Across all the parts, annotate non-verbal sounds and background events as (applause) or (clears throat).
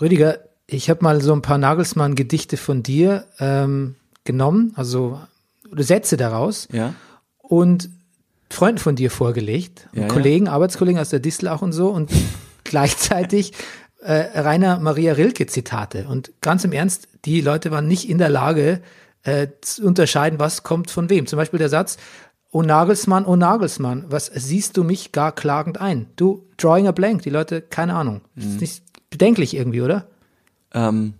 Rüdiger, ich habe mal so ein paar Nagelsmann-Gedichte von dir ähm, genommen, also Sätze daraus Ja. und Freunden von dir vorgelegt, Ja, ja. Kollegen, Arbeitskollegen aus der Distel auch und so und (laughs) gleichzeitig äh, Rainer Maria Rilke Zitate. Und ganz im Ernst, die Leute waren nicht in der Lage äh, zu unterscheiden, was kommt von wem. Zum Beispiel der Satz, O Nagelsmann, O Nagelsmann, was siehst du mich gar klagend ein? Du, drawing a blank, die Leute, keine Ahnung. Mhm. ist nicht bedenklich irgendwie, oder? Ähm,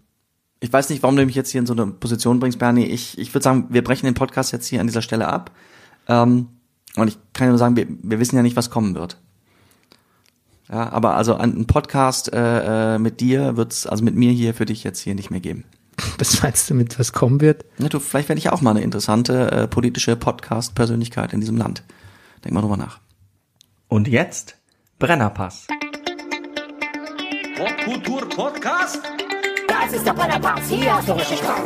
ich weiß nicht, warum du mich jetzt hier in so eine Position bringst, Bernie. Ich, ich würde sagen, wir brechen den Podcast jetzt hier an dieser Stelle ab. Ähm, und ich kann ja nur sagen, wir, wir wissen ja nicht, was kommen wird. Ja, aber also einen Podcast äh, äh, mit dir wird's, also mit mir hier für dich jetzt hier nicht mehr geben. (laughs) Was meinst du mit, was kommen wird? Ja, du, vielleicht werde ich auch mal eine interessante äh, politische Podcast-Persönlichkeit in diesem Land. Denk mal drüber nach. Und jetzt Brennerpass. Popkultur-Podcast? Das ist der Brennerpass, hier du richtig Spaß.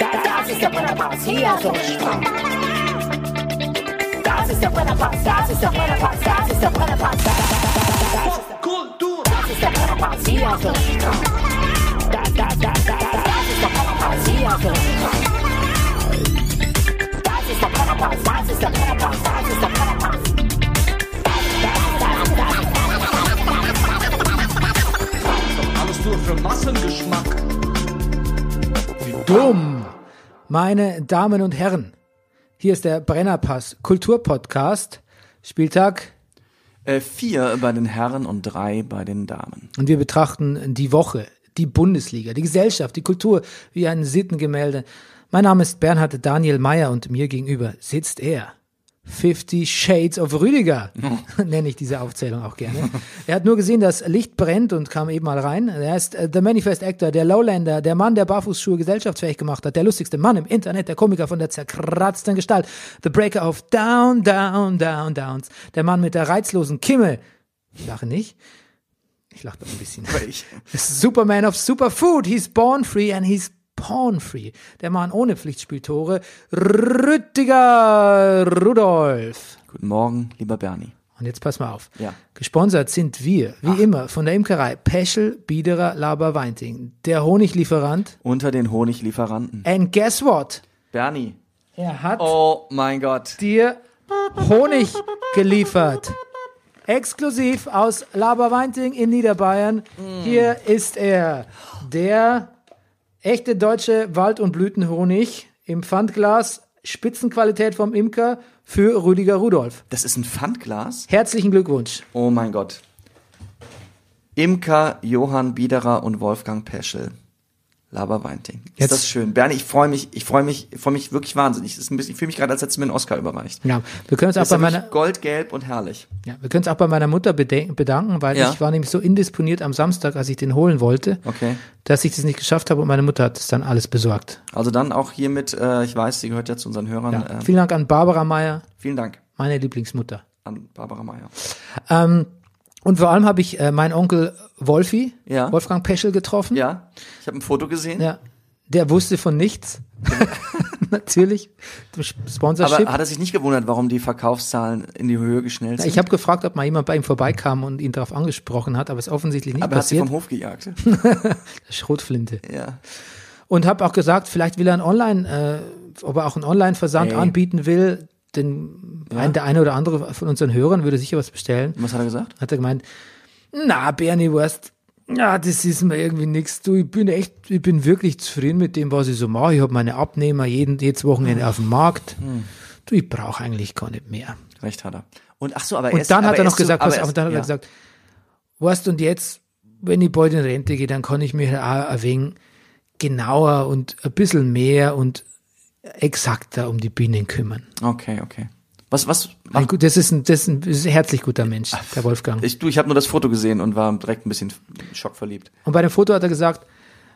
Das, ist der Brennerpass, hier du richtig Spaß. Das ist der Brennerpass, das ist der Brennerpass, das ist der Brennerpass. Popkultur! das ist der Brennerpass, hier du richtig Spaß. Das, ist der Brennerpass, hier du richtig Spaß. Das ist der Brennerpass, das ist der Brennerpass, das ist der Brennerpass. Nur für Massengeschmack. Dumm! Meine Damen und Herren, hier ist der Brennerpass Kulturpodcast, Spieltag Äh, vier bei den Herren und drei bei den Damen. und wir betrachten die Woche, die Bundesliga, die Gesellschaft, die Kultur wie ein Sittengemälde. Mein Name ist Bernhard Daniel Mayer und mir gegenüber sitzt er. 50 Shades of Rüdiger, (laughs) nenne ich diese Aufzählung auch gerne. Er hat nur gesehen, dass Licht brennt und kam eben mal rein. Er ist äh, The Manifest Actor, der Lowlander, der Mann, der Barfußschuhe gesellschaftsfähig gemacht hat, der lustigste Mann im Internet, der Komiker von der zerkratzten Gestalt, The Breaker of Down, Down, Down, Downs, der Mann mit der reizlosen Kimme. Ich lache nicht. Ich lache doch ein bisschen. Ich. (laughs) Superman of Superfood. He's born free and he's porn free. Der Mann ohne Pflichtspieltore. Rüttiger Rudolf. Guten Morgen, lieber Bernie. Und jetzt pass mal auf. Ja. Gesponsert sind wir, wie immer, von der Imkerei Peschel, Biederer, Laber, Weinting. Der Honiglieferant. Unter den Honiglieferanten. And guess what? Bernie. Er hat Oh mein Gott. dir Honig geliefert. Exklusiv aus Laberweinting in Niederbayern. Hier ist er. Der echte deutsche Wald- und Blütenhonig im Pfandglas. Spitzenqualität vom Imker für Rüdiger Rudolf. Das ist ein Pfandglas? Herzlichen Glückwunsch. Oh mein Gott. Imker, Johann Biederer und Wolfgang Peschel. Laberweinting. Ist Jetzt- das schön. Bernie, ich freue mich, ich freue mich, ich freue mich wirklich wahnsinnig. Ist ein bisschen, ich fühle mich gerade, als hättest du mir einen Oscar überreicht. Ja, wir können uns auch bei meiner, goldgelb und herrlich. ja, wir können uns auch bei meiner Mutter bedanken, weil Ja. ich war nämlich so indisponiert am Samstag, als ich den holen wollte, Okay. dass ich das nicht geschafft habe und meine Mutter hat es dann alles besorgt. Also dann auch hiermit, äh, ich weiß, sie gehört ja zu unseren Hörern. Ja. Äh, Vielen Dank an Barbara Meyer, vielen Dank meine Lieblingsmutter. an Barbara Meyer. Ähm, und vor allem habe ich äh, meinen Onkel Wolfi, Ja. Wolfgang Peschel, getroffen. Ja, ich habe ein Foto gesehen. Ja. Der wusste von nichts. (laughs) Natürlich. Sponsorship. Aber hat er sich nicht gewundert, warum die Verkaufszahlen in die Höhe geschnellt sind? ich habe gefragt, ob mal jemand bei ihm vorbeikam und ihn darauf angesprochen hat, aber es ist offensichtlich nicht Aber er hat sie passiert. vom Hof gejagt. (laughs) Schrotflinte. ja. Und habe auch gesagt, vielleicht will er ein Online, äh, ob er auch einen Online-Versand anbieten will. Denn ein, der eine oder andere von unseren Hörern würde sicher was bestellen. Was hat er gesagt? hat er gemeint, na, Bernie Wurst, ja, das ist mir irgendwie nix. Du, ich bin echt, ich bin wirklich zufrieden mit dem, was ich so mache. Ich habe meine Abnehmer jeden, jedes Wochenende auf dem Markt. Hm. Du, ich brauche eigentlich gar nicht mehr. Recht hat er. Und ach so, aber er Und ist, dann hat er noch so- gesagt, er auf, ist- und dann hat ja. er gesagt, weißt und jetzt, wenn ich bald in Rente gehe, dann kann ich mich auch ein wenig genauer und ein bisschen mehr und exakter um die Bienen kümmern. Okay, okay. Was, was? Ein, gut, das ist ein, das ist ein, das ist ein herzlich guter Mensch, der Wolfgang. Ich, du, ich habe nur das Foto gesehen und war direkt ein bisschen schockverliebt. Und bei dem Foto hat er gesagt,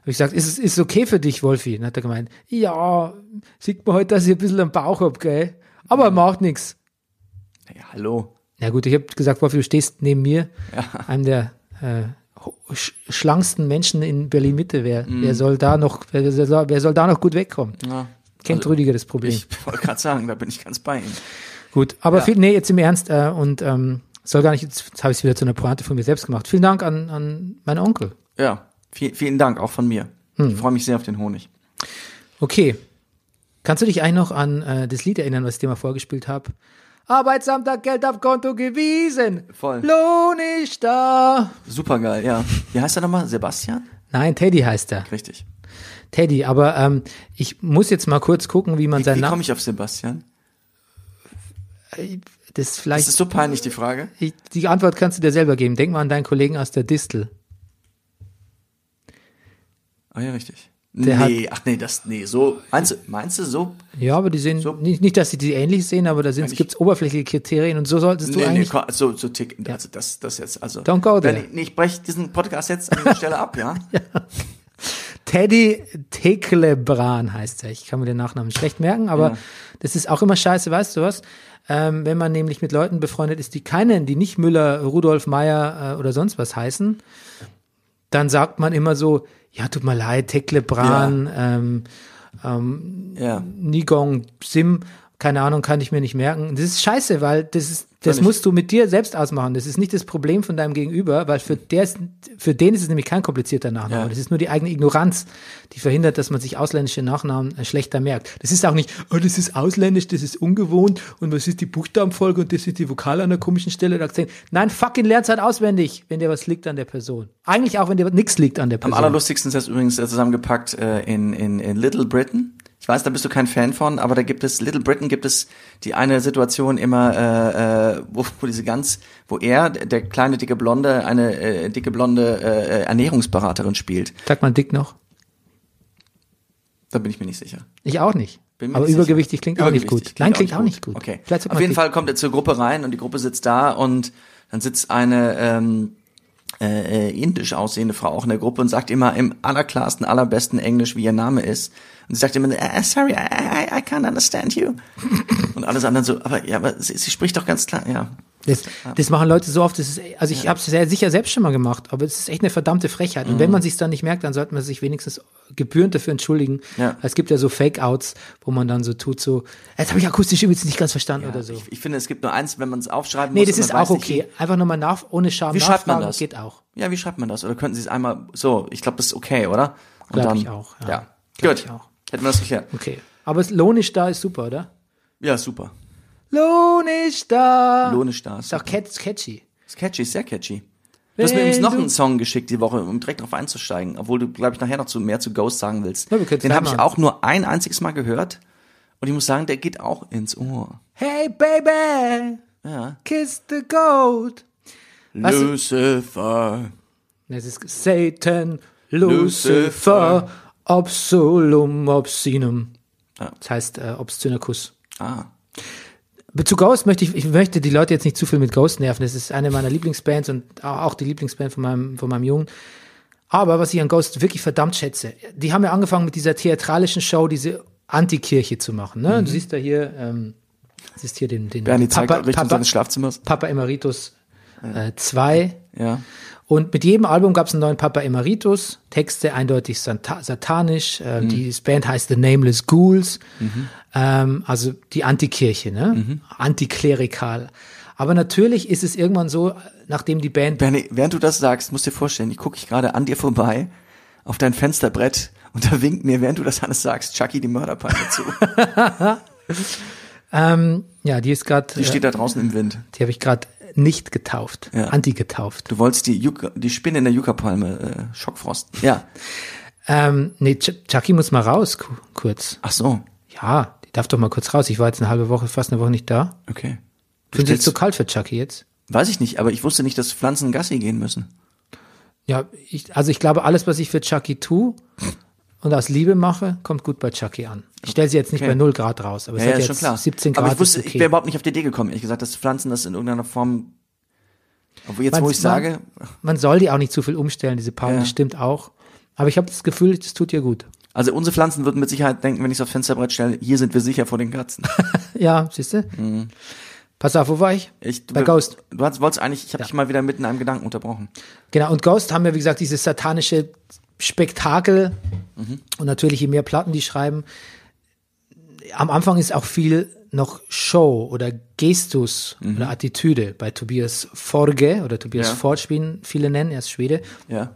habe ich gesagt, ist es ist okay für dich, Wolfi? Dann hat er gemeint, ja, sieht man heute, dass ich ein bisschen am Bauch hab, gell? Aber macht nichts. Ja, hallo. Na gut, ich habe gesagt, Wolfi, du stehst neben mir, einem der äh, sch schlanksten Menschen in Berlin Mitte. Wer, wer soll da noch, wer, wer, soll, wer soll da noch gut wegkommen? Ja, Kennt Rüdiger das Problem. ich (laughs) wollte gerade sagen, da bin ich ganz bei ihm. Gut, aber Ja. viel, nee, jetzt im Ernst, äh, und ähm, Soll gar nicht, jetzt habe ich es wieder zu einer Pointe von mir selbst gemacht. Vielen Dank an, an meinen Onkel. Ja, viel, vielen Dank auch von mir. Hm. Ich freue mich sehr auf den Honig. Okay. Kannst du dich eigentlich noch an äh, das Lied erinnern, was ich dir mal vorgespielt habe? Arbeitsamt hat Geld auf Konto gewiesen. Voll. Lohn ist da. Super geil, ja. Wie heißt er nochmal? Sebastian? Nein, Teddy heißt er. Richtig. Teddy, aber ähm, ich muss jetzt mal kurz gucken, wie man Wie, seinen wie komme ich auf Sebastian? Das Das vielleicht. ist so peinlich, die Frage. ich, die Antwort kannst du dir selber geben. Denk mal an deinen Kollegen aus der Distel. Ah ja, richtig. Der nee, ach nee, das, nee, so, meinst du, meinst du so? Ja, aber die sehen So. nicht, nicht, dass sie die ähnlich sehen, aber da gibt es oberflächliche Kriterien und so solltest du Nee, nee, eigentlich. ko- so, so tick, also das, das jetzt, also. Don't go there. Ich, nee, ich breche diesen Podcast jetzt an dieser Stelle ab, ja? (laughs) Teddy Teklebran heißt er. Ich kann mir den Nachnamen schlecht merken, aber Ja. das ist auch immer scheiße, weißt du was? Ähm, wenn man nämlich mit Leuten befreundet ist, die keinen, die nicht Müller, Rudolf Meyer äh, oder sonst was heißen, dann sagt man immer so, ja, tut mir leid, Teklebran, ähm, Ja. Nigong, Sim, keine Ahnung, kann ich mir nicht merken. Das ist scheiße, weil das ist, das musst du mit dir selbst ausmachen. Das ist nicht das Problem von deinem Gegenüber, weil für der ist, für den ist es nämlich kein komplizierter Nachname. Ja. Das ist nur die eigene Ignoranz, die verhindert, dass man sich ausländische Nachnamen äh, schlechter merkt. Das ist auch nicht, oh, das ist ausländisch, das ist ungewohnt und was ist die Buchstabenfolge und das ist die Vokale an einer komischen Stelle. Da Akzent. Nein, fucking lernt's halt auswendig, wenn dir was liegt an der Person. Eigentlich auch, wenn dir nichts liegt an der Am Person. allerlustigsten ist das übrigens äh, zusammengepackt äh, in, in, in Little Britain. Ich weiß, da bist du kein Fan von, aber da gibt es, Little Britain gibt es die eine Situation immer, äh, äh, wo, wo diese ganz, wo er, der kleine dicke Blonde, eine äh, dicke blonde äh, Ernährungsberaterin spielt. Sagt man dick noch? Da bin ich mir nicht sicher. Ich auch nicht. Aber nicht übergewichtig sicher. klingt auch nicht gut. Nein, klingt auch nicht gut. Okay. Vielleicht sagt Auf man jeden dick. Fall kommt er zur Gruppe rein und die Gruppe sitzt da und dann sitzt eine ähm, äh, äh, indisch aussehende Frau auch in der Gruppe und sagt immer im allerklarsten, allerbesten Englisch, wie ihr Name ist. Und sie sagt immer, äh, sorry, I, I, I can't understand you. und alles anderen so, aber ja, aber sie, sie spricht doch ganz klar, ja. Das, das machen Leute so oft. Das ist, also ich habe es sehr sicher selbst schon mal gemacht, aber es ist echt eine verdammte Frechheit. Und Mhm. wenn man sich dann nicht merkt, dann sollte man sich wenigstens gebührend dafür entschuldigen. Ja. Es gibt ja so Fake-Outs, wo man dann so tut, so, jetzt habe ich akustisch übrigens nicht ganz verstanden oder so. Ich, ich finde, es gibt nur eins, wenn man es aufschreiben nee, muss. das und ist auch weiß nicht, okay. Einfach nochmal nach, ohne Scham Wie schreibt man das? geht auch. Ja, wie schreibt man das? Oder könnten Sie es einmal so? Ich glaube, das ist okay, oder? Und Glaub dann, ich auch, ja. Ja. Gut. Hätten wir das geklärt. Okay. Aber das Lohn ist da, ist super, oder? Ja, super. Lohn ist da. Lohn ist da. Ist auch catch, catchy. Ist catchy, sehr catchy. Du hast mir übrigens noch einen Song geschickt die Woche, um direkt drauf einzusteigen, obwohl du, glaube ich, nachher noch zu, mehr zu Ghost sagen willst. Ja, Den habe ich auch nur ein einziges Mal gehört und ich muss sagen, der geht auch ins Ohr. Hey, baby, Ja. kiss the goat. Lucifer. Es ist Satan, Lucifer. Obsolum, Obscenum. Ja. Das heißt äh, obszöner Kuss. Ah. Zu Ghost möchte ich, ich möchte die Leute jetzt nicht zu viel mit Ghost nerven. Das ist eine meiner Lieblingsbands und auch die Lieblingsband von meinem, von meinem Jungen. Aber was ich an Ghost wirklich verdammt schätze, die haben ja angefangen mit dieser theatralischen Show, diese Antikirche zu machen. Ne? Du siehst da hier, ähm, siehst hier den, den Mhm. Bernie zeigt Papa, Richtung Papa, seines Schlafzimmers. Papa Emeritus 2. Ja. Und mit jedem Album gab es einen neuen Papa Emeritus, Texte eindeutig santa satanisch. Äh, Die Band heißt The Nameless Ghouls, ähm, also die Antikirche, ne? Antiklerikal. Aber natürlich ist es irgendwann so, nachdem die Band Bernie, während du das sagst, musst dir vorstellen, ich gucke ich gerade an dir vorbei auf dein Fensterbrett und da winkt mir, während du das alles sagst, Chucky die Mörderpeitsche zu. (laughs) ähm, ja, die ist gerade, Die äh, steht da draußen im Wind. die habe ich gerade nicht getauft, Ja. anti-getauft. Du wolltest die, Yucca, die Spinne in der Yucca-Palme äh, Schockfrost. Ja. (laughs) Ähm, nee, Ch Chucky muss mal raus, ku- kurz. Ach so. Ja, darf doch mal kurz raus. Ich war jetzt eine halbe Woche, fast eine Woche nicht da. Okay. Findest du jetzt zu kalt für Chucky jetzt? weiß ich nicht, aber ich wusste nicht, dass Pflanzen Gassi gehen müssen. Ja, ich, also ich glaube, alles, was ich für Chucky tue und aus Liebe mache, kommt gut bei Chucky an. Ich stelle sie jetzt nicht Okay. bei 0 Grad raus, aber es Ja, hat ja, jetzt schon klar. 17 Grad. aber ich wusste, ist ich okay. wäre überhaupt nicht auf die Idee gekommen, ehrlich gesagt, dass Pflanzen das in irgendeiner Form, obwohl jetzt, Man- wo ich sage, Man soll die auch nicht zu viel umstellen, diese Palmen, Ja. stimmt auch. Aber ich habe das Gefühl, das tut ihr gut. Also unsere Pflanzen würden mit Sicherheit denken, wenn ich es aufs Fensterbrett stelle, hier sind wir sicher vor den Katzen. (laughs) Ja, siehst du? Pass auf, wo war ich? Ich, du, Bei Ghost. Du hast, wolltest eigentlich, ich habe dich mal wieder mitten in einem Gedanken unterbrochen. Genau, und Ghost haben wir, wie gesagt, dieses satanische Spektakel. Mhm. Und natürlich, je mehr Platten die schreiben, am Anfang ist auch viel noch Show oder Gestus oder Attitüde bei Tobias Forge oder Tobias Ja. Forge, wie ihn viele nennen, er ist Schwede. Ja.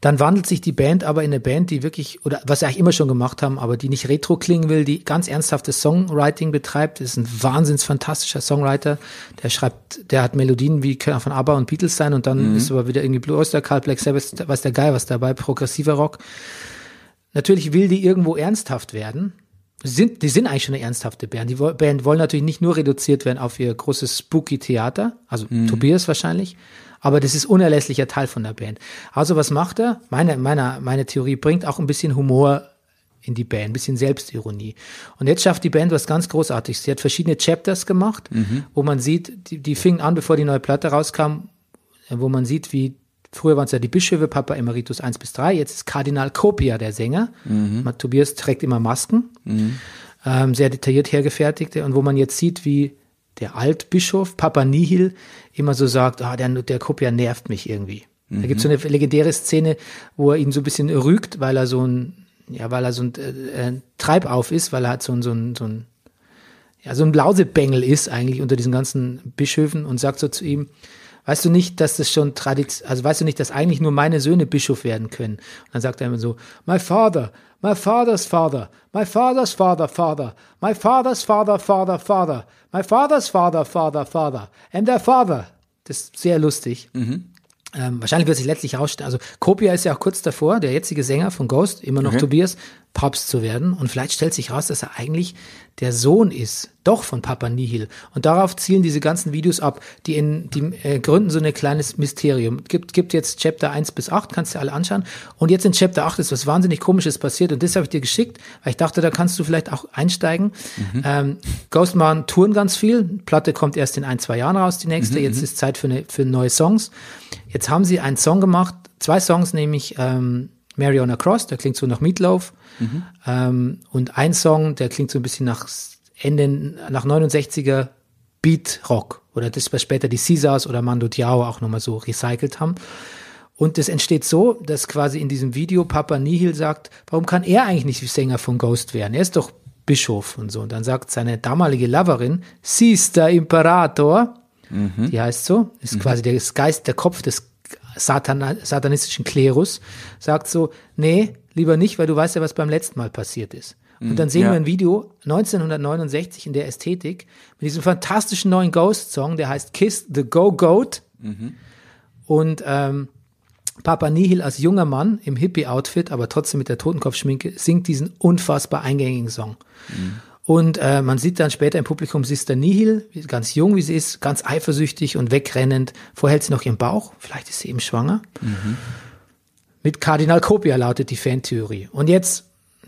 Dann wandelt sich die Band aber in eine Band, die wirklich, oder was sie eigentlich immer schon gemacht haben, aber die nicht retro klingen will, die ganz ernsthaftes Songwriting betreibt. Das ist ein wahnsinns fantastischer Songwriter. Der schreibt, der hat Melodien wie können von ABBA und Beatles sein und dann ist aber wieder irgendwie Blue Oyster Cult, Black Sabbath, weiß der Geil was dabei, progressiver Rock. Natürlich will die irgendwo ernsthaft werden. Die sind, die sind eigentlich schon eine ernsthafte Band. Die Band wollen natürlich nicht nur reduziert werden auf ihr großes spooky Theater, also Tobias wahrscheinlich, aber das ist unerlässlicher Teil von der Band. Also was macht er? Meine, meine, meine Theorie bringt auch ein bisschen Humor in die Band, ein bisschen Selbstironie. Und jetzt schafft die Band was ganz Großartiges. Sie hat verschiedene Chapters gemacht, wo man sieht, die, die fingen an, bevor die neue Platte rauskam, wo man sieht, wie früher waren es ja die Bischöfe, Papa Emeritus 1 bis 3, jetzt ist Kardinal Kopia der Sänger. Tobias trägt immer Masken, ähm, sehr detailliert hergefertigte und wo man jetzt sieht, wie der Altbischof Papa Nihil immer so sagt, ah, der, der Kopia nervt mich irgendwie. Da gibt es so eine legendäre Szene, wo er ihn so ein bisschen rügt, weil er so ein, ja, weil er so ein äh, äh, Treibauf ist, weil er halt so ein, so ein, so ein ja, so ein Blausebengel ist eigentlich unter diesen ganzen Bischöfen und sagt so zu ihm, weißt du nicht, dass das schon Tradition, also weißt du nicht, dass eigentlich nur meine Söhne Bischof werden können? Und dann sagt er immer so, my father, my father's father, my father's father, father, my father's father, father, father, my father's father, father, father, and their father. Das ist sehr lustig. Ähm, wahrscheinlich wird sich letztlich herausstellen, also Kopia ist ja auch kurz davor, der jetzige Sänger von Ghost, immer noch Tobias, Papst zu werden. Und vielleicht stellt sich raus, dass er eigentlich der Sohn ist, doch von Papa Nihil. Und darauf zielen diese ganzen Videos ab, die in, die äh, gründen so ein kleines Mysterium. Gibt, gibt jetzt Chapter 1 bis 8, kannst du alle anschauen. Und jetzt in Chapter 8 ist was wahnsinnig komisches passiert. Und das habe ich dir geschickt, weil ich dachte, da kannst du vielleicht auch einsteigen. Ähm, Ghostman touren ganz viel. Platte kommt erst in ein, zwei Jahren raus, die nächste. Jetzt ist Zeit für, eine, für neue Songs. Jetzt haben sie einen Song gemacht, zwei Songs, nämlich ähm, Mary on a Cross, der klingt so nach Meatloaf. Ähm, und ein Song, der klingt so ein bisschen nach Ende, nach 69er Beat Rock. Oder das, was später die Caesars oder Mando Diao auch nochmal so recycelt haben. Und das entsteht so, dass quasi in diesem Video Papa Nihil sagt, warum kann er eigentlich nicht Sänger von Ghost werden? Er ist doch Bischof und so. Und dann sagt seine damalige Loverin, Sister Imperator, die heißt so, ist quasi der Geist, der Kopf des Satan, satanistischen Klerus, sagt so, nee, lieber nicht, weil du weißt ja, was beim letzten Mal passiert ist. Und dann sehen ja. wir ein Video 1969 in der Ästhetik mit diesem fantastischen neuen Ghost-Song, der heißt Kiss the Go Goat. Und ähm, Papa Nihil als junger Mann im Hippie-Outfit, aber trotzdem mit der Totenkopfschminke, singt diesen unfassbar eingängigen Song. Und äh, man sieht dann später im Publikum Sister Nihil, ganz jung wie sie ist, ganz eifersüchtig und wegrennend. Vorher hält sie noch ihren Bauch, vielleicht ist sie eben schwanger. Mit Kardinal Kopia lautet die Fantheorie. Und jetzt,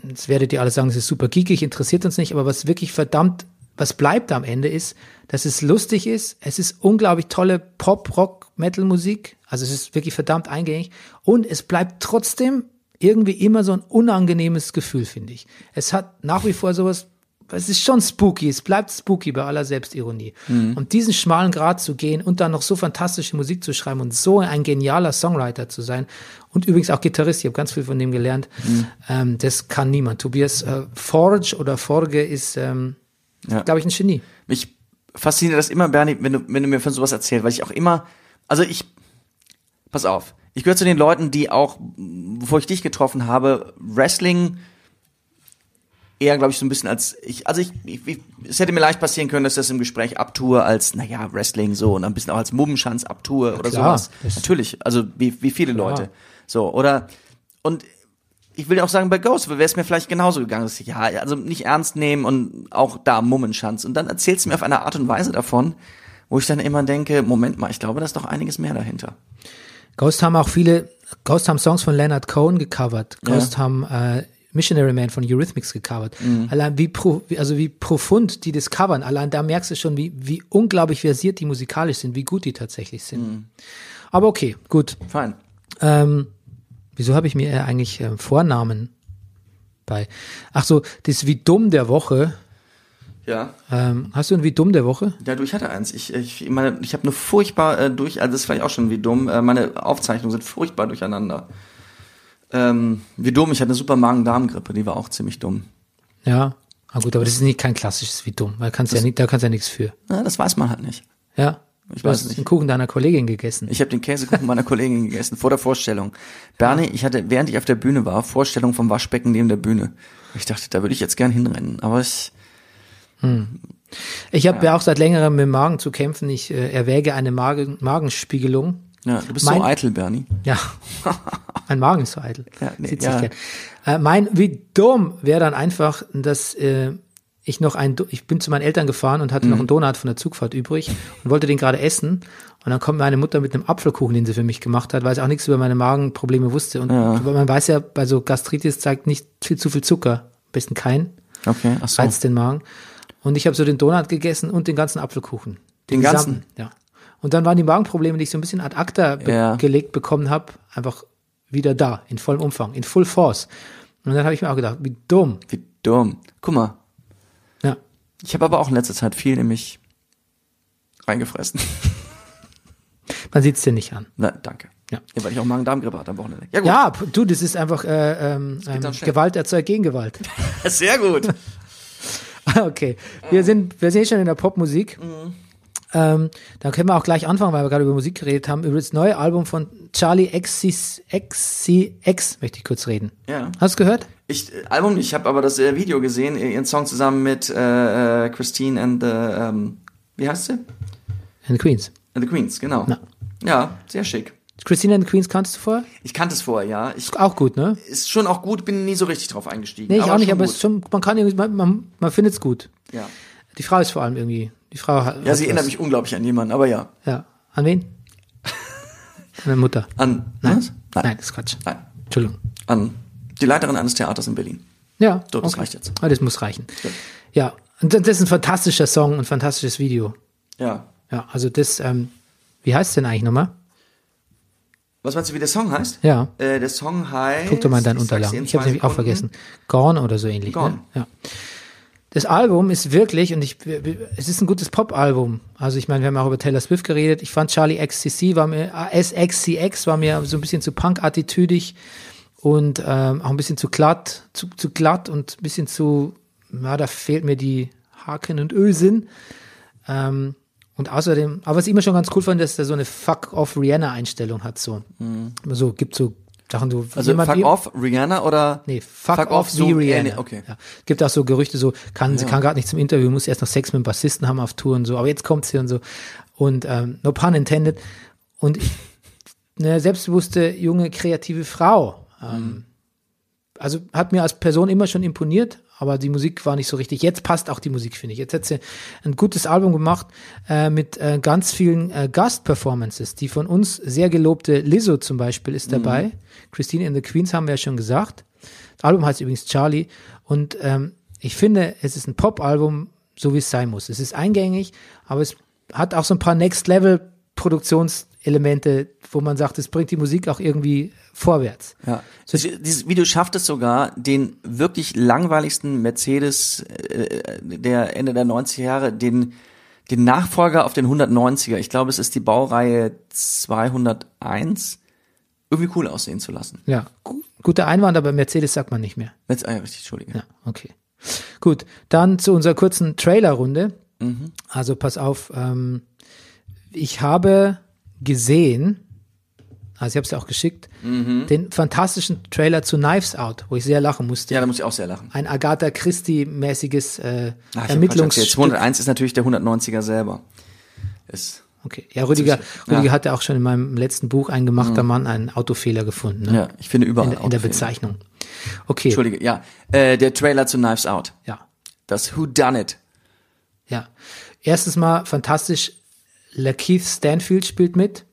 jetzt werdet ihr alle sagen, es ist super geekig, interessiert uns nicht, aber was wirklich verdammt, was bleibt am Ende ist, dass es lustig ist, es ist unglaublich tolle Pop, Rock, Metal-Musik, also es ist wirklich verdammt eingängig und es bleibt trotzdem irgendwie immer so ein unangenehmes Gefühl, finde ich. Es hat nach wie vor sowas, es ist schon spooky, es bleibt spooky bei aller Selbstironie. Und diesen schmalen Grad zu gehen und dann noch so fantastische Musik zu schreiben und so ein genialer Songwriter zu sein und übrigens auch Gitarrist, ich habe ganz viel von dem gelernt, ähm, das kann niemand. Tobias äh, Forge oder Forge ist, ähm, Ja. glaube ich, ein Genie. Mich fasziniert das immer, Bernie, wenn du, wenn du mir von sowas erzählst, weil ich auch immer, also ich, pass auf, ich gehöre zu den Leuten, die auch, bevor ich dich getroffen habe, Wrestling eher, glaube ich, so ein bisschen als, ich, also ich, ich, ich, es hätte mir leicht passieren können, dass ich das im Gespräch abtue als, naja, Wrestling so und ein bisschen auch als Mummenschanz abtue oder klar, sowas. Natürlich, also wie, wie viele Leute. So, oder, und ich will auch sagen, bei Ghost wäre es mir vielleicht genauso gegangen, dass ich, ja, also nicht ernst nehmen und auch da Mummenschanz. Und dann erzählst du mir auf eine Art und Weise davon, wo ich dann immer denke, Moment mal, ich glaube, da ist doch einiges mehr dahinter. Ghost haben auch viele, Ghost haben Songs von Leonard Cohen gecovert. Ghost haben äh, Missionary Man von Eurythmics gecovert. Allein wie, pro, also wie profund die das covern, allein da merkst du schon, wie, wie unglaublich versiert die musikalisch sind, wie gut die tatsächlich sind. Aber okay, gut. Fein. Ähm, wieso habe ich mir äh, eigentlich ähm, Vornamen bei? Ach so, das wie dumm der Woche. Ja. Ähm, hast du ein wie dumm der Woche? Ja, du, ich hatte eins. Ich, ich meine, ich habe nur furchtbar äh, durch, also das ist vielleicht auch schon wie dumm, äh, meine Aufzeichnungen sind furchtbar durcheinander. Ähm, wie dumm, ich hatte eine super Magen-Darm-Grippe, die war auch ziemlich dumm. Ja. Ah gut, aber das ist nicht kein klassisches wie dumm. Da kannst ja nicht, da kannst ja nichts für. Na, das weiß man halt nicht. Ja. Ich du weiß hast nicht. den Kuchen deiner Kollegin gegessen. Ich habe den Käsekuchen meiner Kollegin gegessen vor der Vorstellung. Bernie, ich hatte, während ich auf der Bühne war, Vorstellung vom Waschbecken neben der Bühne. Ich dachte, da würde ich jetzt gern hinrennen, aber ich, Ich habe ja. auch seit längerem mit dem Magen zu kämpfen. Ich äh, erwäge eine Magen Magenspiegelung. Ja, du bist Mein- so eitel, Bernie. Ja, (laughs) mein Magen ist so eitel. Ja, nee, ja. Äh, mein, wie dumm wäre dann einfach, dass äh, ich noch ein, ich bin zu meinen Eltern gefahren und hatte Mhm. noch einen Donut von der Zugfahrt übrig und wollte den gerade essen. Und dann kommt meine Mutter mit einem Apfelkuchen, den sie für mich gemacht hat, weil sie auch nichts über meine Magenprobleme wusste. Und man weiß ja, bei so Gastritis zeigt nicht viel zu viel Zucker. Am besten kein, Okay, ach so. reizt den Magen. Und ich habe so den Donut gegessen und den ganzen Apfelkuchen. Den ganzen? Ja. Und dann waren die Magenprobleme, die ich so ein bisschen ad acta be- Ja. gelegt bekommen habe, einfach wieder da, in vollem Umfang, in Full Force. Und dann habe ich mir auch gedacht, wie dumm. Wie dumm. Guck mal, Ja. ich habe aber auch in letzter Zeit viel nämlich reingefressen. (laughs) Man sieht's dir nicht an. Na, danke. Ja. ja weil ich auch Magen-Darm-Grippe hatte am Wochenende. Ja, gut. Ja, du, das ist einfach äh, ähm, ähm. Gewalt erzeugt Gegengewalt. (laughs) Sehr gut. (laughs) okay, wir sind, wir sind schon in der Popmusik. Ähm, dann können wir auch gleich anfangen, weil wir gerade über Musik geredet haben, über das neue Album von Charlie XCX, XCX möchte ich kurz reden. Ja. Hast du gehört? Ich, äh, Album, nicht, ich habe aber das äh, Video gesehen, ihren Song zusammen mit äh, äh, Christine and the, ähm, wie heißt sie? In the Queens. And the Queens, genau. Na. Ja, sehr schick. Christina and the Queens kannst du vorher? Ich kannte es vorher, ja. Ich, Auch gut, ne? ist schon auch gut, bin nie so richtig drauf eingestiegen. Nee, ich auch nicht, aber es ist schon, man kann irgendwie, man, man, man findet es gut. Ja, Die Frau ist vor allem irgendwie, die Frau hat. ja sie erinnert mich unglaublich an jemanden, aber ja. Ja. An wen? (laughs) An meine Mutter. An, Nein. was? Nein, das ist Quatsch. Nein. Entschuldigung. An die Leiterin eines Theaters in Berlin. Ja. So, das reicht jetzt. Ah, das muss reichen. Gut. Ja. Und das ist ein fantastischer Song, ein fantastisches Video. Ja. Ja, also das, ähm, wie heißt es denn eigentlich nochmal? Was meinst du, wie der Song heißt? Ja. Äh, der Song heißt. Guck doch mal in deinen Unterlagen. Ich habe nämlich auch vergessen. Gone oder so ähnlich. Gone. Ne? Ja. Das Album ist wirklich, und ich, es ist ein gutes Pop-Album. Also ich meine, wir haben auch über Taylor Swift geredet. Ich fand Charlie XCC war mir, äh, SXCX war mir so ein bisschen zu punk-attitüdig und ähm, auch ein bisschen zu glatt, zu, zu glatt und ein bisschen zu, ja, da fehlt mir die Haken und Ösinn. Ähm, und außerdem, aber was ich immer schon ganz cool fand, dass er so eine Fuck-off-Rihanna-Einstellung hat. So, so gibt so Sachen, so Mhm. Also jemand Fuck Off, Rihanna oder? Nee, fuck, off, so- wie äh, Rihanna. okay. Ja. Gibt auch so Gerüchte, so kann sie kann gerade nicht zum Interview, muss erst noch Sex mit dem Bassisten haben auf Tour und so, aber jetzt kommt sie und so. Und ähm, no pun intended. Und eine (laughs) selbstbewusste, junge, kreative Frau. Ähm, also hat mir als Person immer schon imponiert, aber die Musik war nicht so richtig. Jetzt passt auch die Musik, finde ich. Jetzt hat sie ein gutes Album gemacht äh, mit äh, ganz vielen äh, Gast-Performances. Die von uns sehr gelobte Lizzo zum Beispiel ist dabei. Christine in the Queens haben wir ja schon gesagt. Das Album heißt übrigens Charlie. Und ähm, ich finde, es ist ein Pop-Album, so wie es sein muss. Es ist eingängig, aber es hat auch so ein paar Next-Level-Produktionselemente, wo man sagt, es bringt die Musik auch irgendwie vorwärts. Ja. So- Dieses- Video schafft es sogar, den wirklich langweiligsten Mercedes äh, der Ende der 90er Jahre, den, den Nachfolger auf den 190er, ich glaube, es ist die Baureihe 201, irgendwie cool aussehen zu lassen. Ja, gu guter Einwand, aber Mercedes sagt man nicht mehr. Jetzt, ah, ja, richtig, Entschuldige. Ja, okay. Gut, dann zu unserer kurzen Trailer-Runde. Also pass auf, ähm, ich habe gesehen, also ich habe es ja auch geschickt, den fantastischen Trailer zu Knives Out, wo ich sehr lachen musste. Ja, da muss ich auch sehr lachen. Ein Agatha Christie-mäßiges äh, Ach, erzählt. Ermittlungsstück. 201 ist natürlich der 190er selber. Ist, Okay, ja, Rüdiger, Ja. Rüdiger hatte auch schon in meinem letzten Buch ein gemachter Mann einen Autofehler gefunden. Ne? ja, ich finde überall. in, der- in der. Bezeichnung. Okay, Entschuldige, ja. Äh, der Trailer zu Knives Out. ja. Das Who Done It. Ja. Erstes Mal fantastisch. Lakeith Stanfield spielt mit.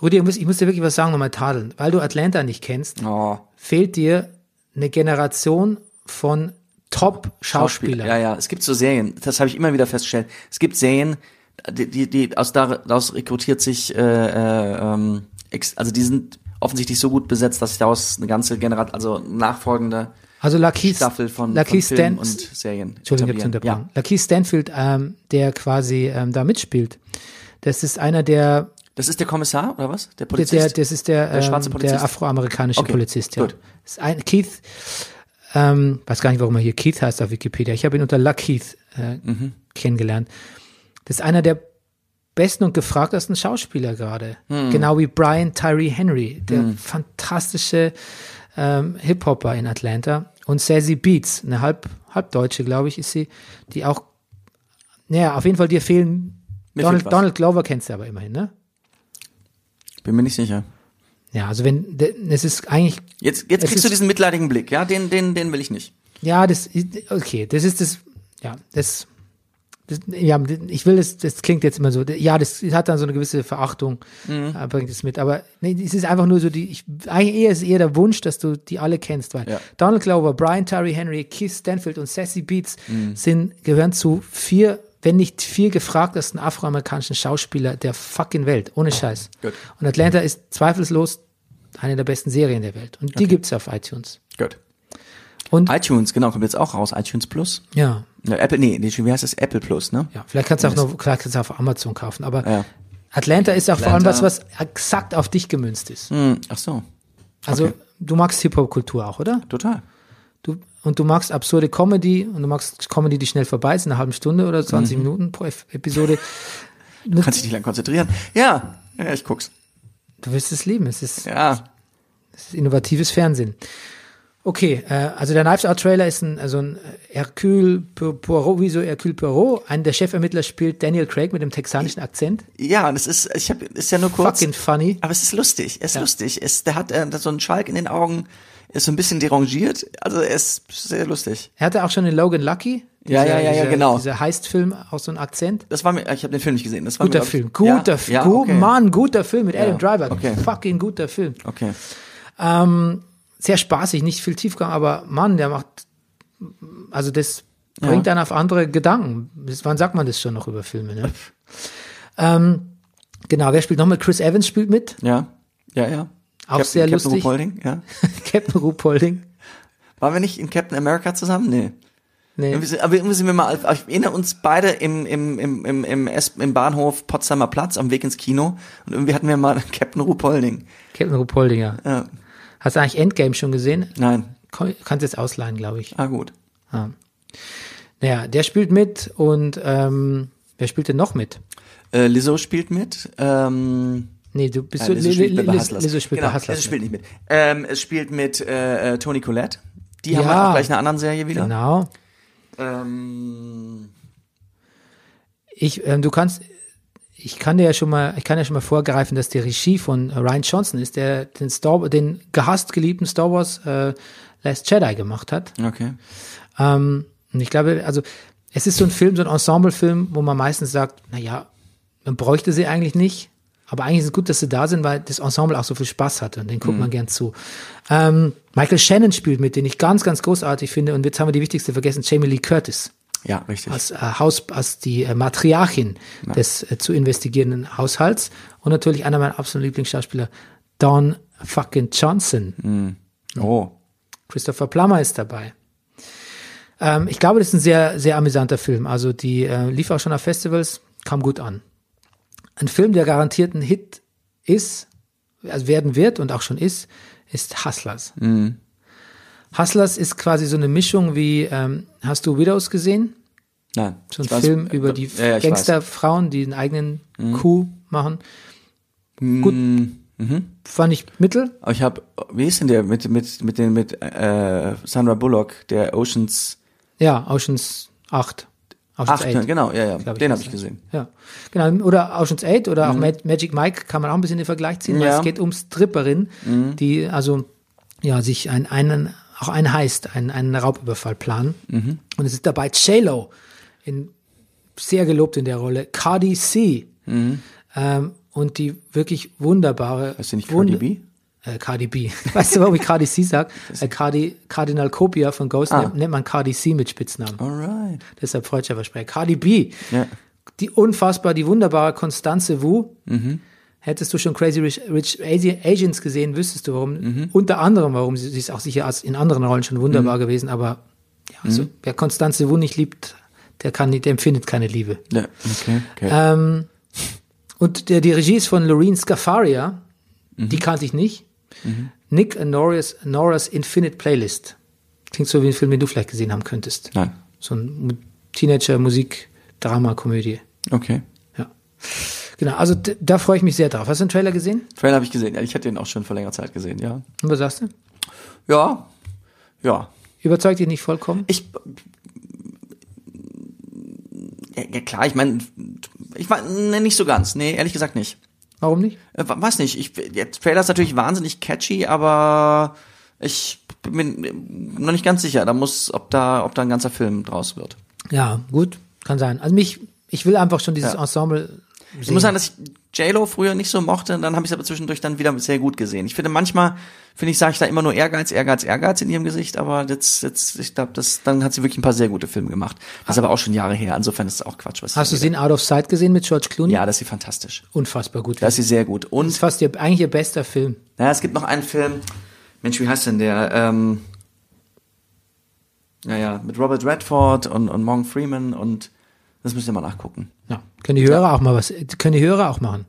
Rudi, ich muss, dir wirklich was sagen, nochmal tadeln. Weil du Atlanta nicht kennst, Oh, fehlt dir eine Generation von Top-Schauspielern. Ja, ja, es gibt so Serien, das habe ich immer wieder festgestellt. Es gibt Serien, die, die, die aus daraus rekrutiert sich, äh, äh, ähm, also die sind offensichtlich so gut besetzt, dass daraus eine ganze Generation, also nachfolgende Also Lakeith, Staffel von, von Lakeith Filmen und Serien. Entschuldigung, ich hab's etablieren. unterbrochen. Lakeith Stanfield, ähm, der quasi ähm, da mitspielt. Das ist einer der, Das ist der Kommissar oder was? Der Polizist? der das ist der, Der schwarze ähm, Polizist? der afroamerikanische Okay, Polizist, ja. gut. Das ist ein, Keith ähm, weiß gar nicht, warum er hier Keith heißt auf Wikipedia. Ich habe ihn unter Luck Keith äh, kennengelernt. Das ist einer der besten und gefragtesten Schauspieler gerade. Genau wie Brian Tyree Henry, der fantastische ähm, Hip-Hopper in Atlanta. Und Sassy Beats, eine halb, halbdeutsche, glaube ich, ist sie, die auch, naja, auf jeden Fall dir fehlen. Mir Donald, fehlt. Donald Glover kennst du aber immerhin, ne? Bin mir nicht sicher. Ja, also wenn, es ist eigentlich, Jetzt, jetzt kriegst du ist- diesen mitleidigen Blick, ja? Den, den, den will ich nicht. ja, das, okay, das ist das, ja, das, das ja, ich will das, das klingt jetzt immer so, ja, das hat dann so eine gewisse Verachtung, Mhm. äh, bringt es mit, aber nee, es ist einfach nur so die, ich, eigentlich eher ist eher der Wunsch, dass du die alle kennst, weil Ja. Donald Glover, Brian Tyree Henry, Keith Stanfield und Sassy Beats Mhm. sind, gehören zu vier, wenn nicht vier gefragtesten afroamerikanischen Schauspieler der fucking Welt, ohne Scheiß. Gut. Und Atlanta ist zweifellos eine der besten Serien der Welt. Und die gibt's auf iTunes. Gut. Und iTunes, genau, kommt jetzt auch raus. iTunes Plus. ja, Ja, Apple, nee, wie heißt das? Apple Plus, ne? ja, vielleicht kannst du auch noch, vielleicht kannst du auf Amazon kaufen. Aber Ja. Atlanta ist auch vor allem Atlanta. was, was exakt auf dich gemünzt ist. Hm, ach so, Also Okay. du magst Hip-Hop-Kultur auch, oder? total. Du, und du magst absurde Comedy und du magst Comedy, die schnell vorbei ist, in einer halben Stunde oder 20 Mhm. Minuten pro Episode. (laughs) Kannst dich nicht lang konzentrieren. Ja, ja, ich guck's. Du wirst es lieben. Es ist, Ja, es ist innovatives Fernsehen. Okay, äh, also der Knives Out Trailer ist ein, also ein Hercule Poirot, wie so Hercule Poirot. Einen der Chefermittler spielt Daniel Craig mit dem texanischen Akzent. ja, und es ist, ich habe, ist ja nur kurz. Fucking funny. Aber es ist lustig, es ist lustig. Es, der hat äh, so einen Schalk in den Augen, ist so ein bisschen derangiert. Also er ist sehr lustig. Er hatte auch schon in Logan Lucky. Ja, ja, ja, ja, dieser, genau. Dieser Heist-Film, auch so ein Akzent. Das war mir, ich habe den Film nicht gesehen. Das war Guter mir, Film, ich, guter ja, Film, ja, okay. Mann, guter Film mit Adam Driver. okay. Fucking guter Film. Okay. Ähm, sehr spaßig, nicht viel Tiefgang, aber Mann, der macht, also das bringt dann auf andere Gedanken. Das, wann sagt man das schon noch über Filme, ne? ähm, genau, wer spielt noch mit? Chris Evans spielt mit. Ja, ja, ja. Auch sehr Captain lustig. Ruhpolding, ja. (laughs) Captain Ruhpolding. Waren wir nicht in Captain America zusammen? Nee. Nee. Aber irgendwie sind wir mal, ich erinnere uns beide im, im, im, im, im, S, im Bahnhof Potsdamer Platz am Weg ins Kino und irgendwie hatten wir mal (laughs) Captain Ruhpolding. Captain Ruhpolding, ja. Ja, Hast du eigentlich Endgame schon gesehen? nein. Kannst jetzt ausleihen, glaube ich. Ah, gut. Ja. Naja, der spielt mit und ähm, wer spielt denn noch mit? Äh, Lizzo spielt mit. Ähm, Nee, du bist Lizzo Li- spielt bei Hustlers. Lizzo spielt genau, bei Hustlers Lizzo spielt nicht mit. Ähm, es spielt mit äh, äh, Toni Collette. Die haben Ja. wir auch gleich in einer anderen Serie wieder. Genau. Ähm, Ich, ähm, du kannst, ich kann dir ja schon mal, ich kann ja schon mal vorgreifen, dass die Regie von Ryan Johnson ist, der den Star, den gehasst geliebten Star Wars äh, Last Jedi gemacht hat. okay. Ähm, und ich glaube, also es ist so ein Film, so ein Ensemble-Film, wo man meistens sagt, na ja, man bräuchte sie eigentlich nicht, aber eigentlich ist es gut, dass sie da sind, weil das Ensemble auch so viel Spaß hatte und den guckt man gern zu. Ähm, Michael Shannon spielt mit, den ich ganz, ganz großartig finde und jetzt haben wir die wichtigste vergessen, Jamie Lee Curtis Ja, richtig. als äh, Haus, als die äh, Matriarchin des äh, zu investigierenden Haushalts und natürlich einer meiner absoluten Lieblingsschauspieler, Don fucking Johnson. oh. Christopher Plummer ist dabei. Ähm, ich glaube, das ist ein sehr, sehr amüsanter Film. Also die äh, lief auch schon auf Festivals, kam gut an. Ein Film, der garantiert ein Hit ist, also werden wird und auch schon ist, ist Hustlers. Hustlers ist quasi so eine Mischung wie, ähm, hast du Widows gesehen? Nein. So ein weiß- Film über die ja, ja. Gangsterfrauen, die einen eigenen Coup machen. Gut, Mhm. fand ich mittel. Aber ich habe, wie ist denn der mit mit mit den mit äh, Sandra Bullock, der Oceans Ja, Oceans 8. Oceans 8, 8. genau, ja, ja, ich, den habe ich gesehen. Ja, genau. Oder Oceans 8 oder auch Ma- Magic Mike kann man auch ein bisschen in den Vergleich ziehen, weil Ja. es geht um Stripperin, die also ja sich ein, einen, auch einen heißt, einen, einen Raubüberfall planen. Und es ist dabei J-Lo, in, sehr gelobt in der Rolle, Cardi C. Ähm, und die wirklich wunderbare. Ist die nicht Cardi B? Äh, Cardi B. (laughs) Weißt du, warum ich Cardi C sag? Äh, Cardi, Cardinal Copia von Ghost Ah. nennt, nennt man Cardi C mit Spitznamen. Alright. Deshalb freudscher Versprecher. Cardi B. Ja. Die unfassbar, die wunderbare Constanze Wu. Mhm. Hättest du schon Crazy Rich, Rich Asians gesehen, wüsstest du warum. Mhm. Unter anderem, warum sie, sie ist auch sicher in anderen Rollen schon wunderbar gewesen, aber ja, also, Mhm. wer Constanze Wu nicht liebt, der kann nicht, der empfindet keine Liebe. Ja, okay, okay. Ähm, und der, die Regie ist von Lorene Scafaria, Mhm. die kannte ich nicht. Nick and Nora's, Nora's Infinite Playlist. Klingt so wie ein Film, den du vielleicht gesehen haben könntest. Nein. So ein Mu- Teenager-Musik-Drama-Komödie. Okay. Ja. Genau, also da freue ich mich sehr drauf. Hast du den Trailer gesehen? Trailer habe ich gesehen. Ja, ich hatte den auch schon vor längerer Zeit gesehen, ja. Und was sagst du? Ja. Ja. Überzeugt dich nicht vollkommen? Ich. Ja, klar, ich meine, ich nee, nicht so ganz. Nee, ehrlich gesagt nicht. Warum nicht? Äh, weiß nicht. Ich, der Trailer ist natürlich wahnsinnig catchy, aber ich bin mir noch nicht ganz sicher. Da muss, ob da, ob da ein ganzer Film draus wird. Ja, gut, kann sein. Also mich, ich will einfach schon dieses Ja. Ensemble Ich muss sagen, dass ich J-Lo früher nicht so mochte, dann habe ich es aber zwischendurch dann wieder sehr gut gesehen. Ich finde manchmal, finde ich, sage ich da immer nur Ehrgeiz, Ehrgeiz, Ehrgeiz in ihrem Gesicht, aber jetzt, jetzt, ich glaube, das, dann hat sie wirklich ein paar sehr gute Filme gemacht. Das ist aber auch schon Jahre her. Insofern ist es auch Quatsch, was Hast du in Out of Sight gesehen mit George Clooney? Ja, das ist sie fantastisch. Unfassbar gut. Da ist sie sehr gut. das ist Und, fast ihr, eigentlich ihr bester Film. naja, es gibt noch einen Film, Mensch, wie heißt denn der? Ähm, naja, mit Robert Redford und, und Morgan Freeman und das müsst ihr mal nachgucken. Ja. Können die Hörer auch mal was, können die Hörer auch machen.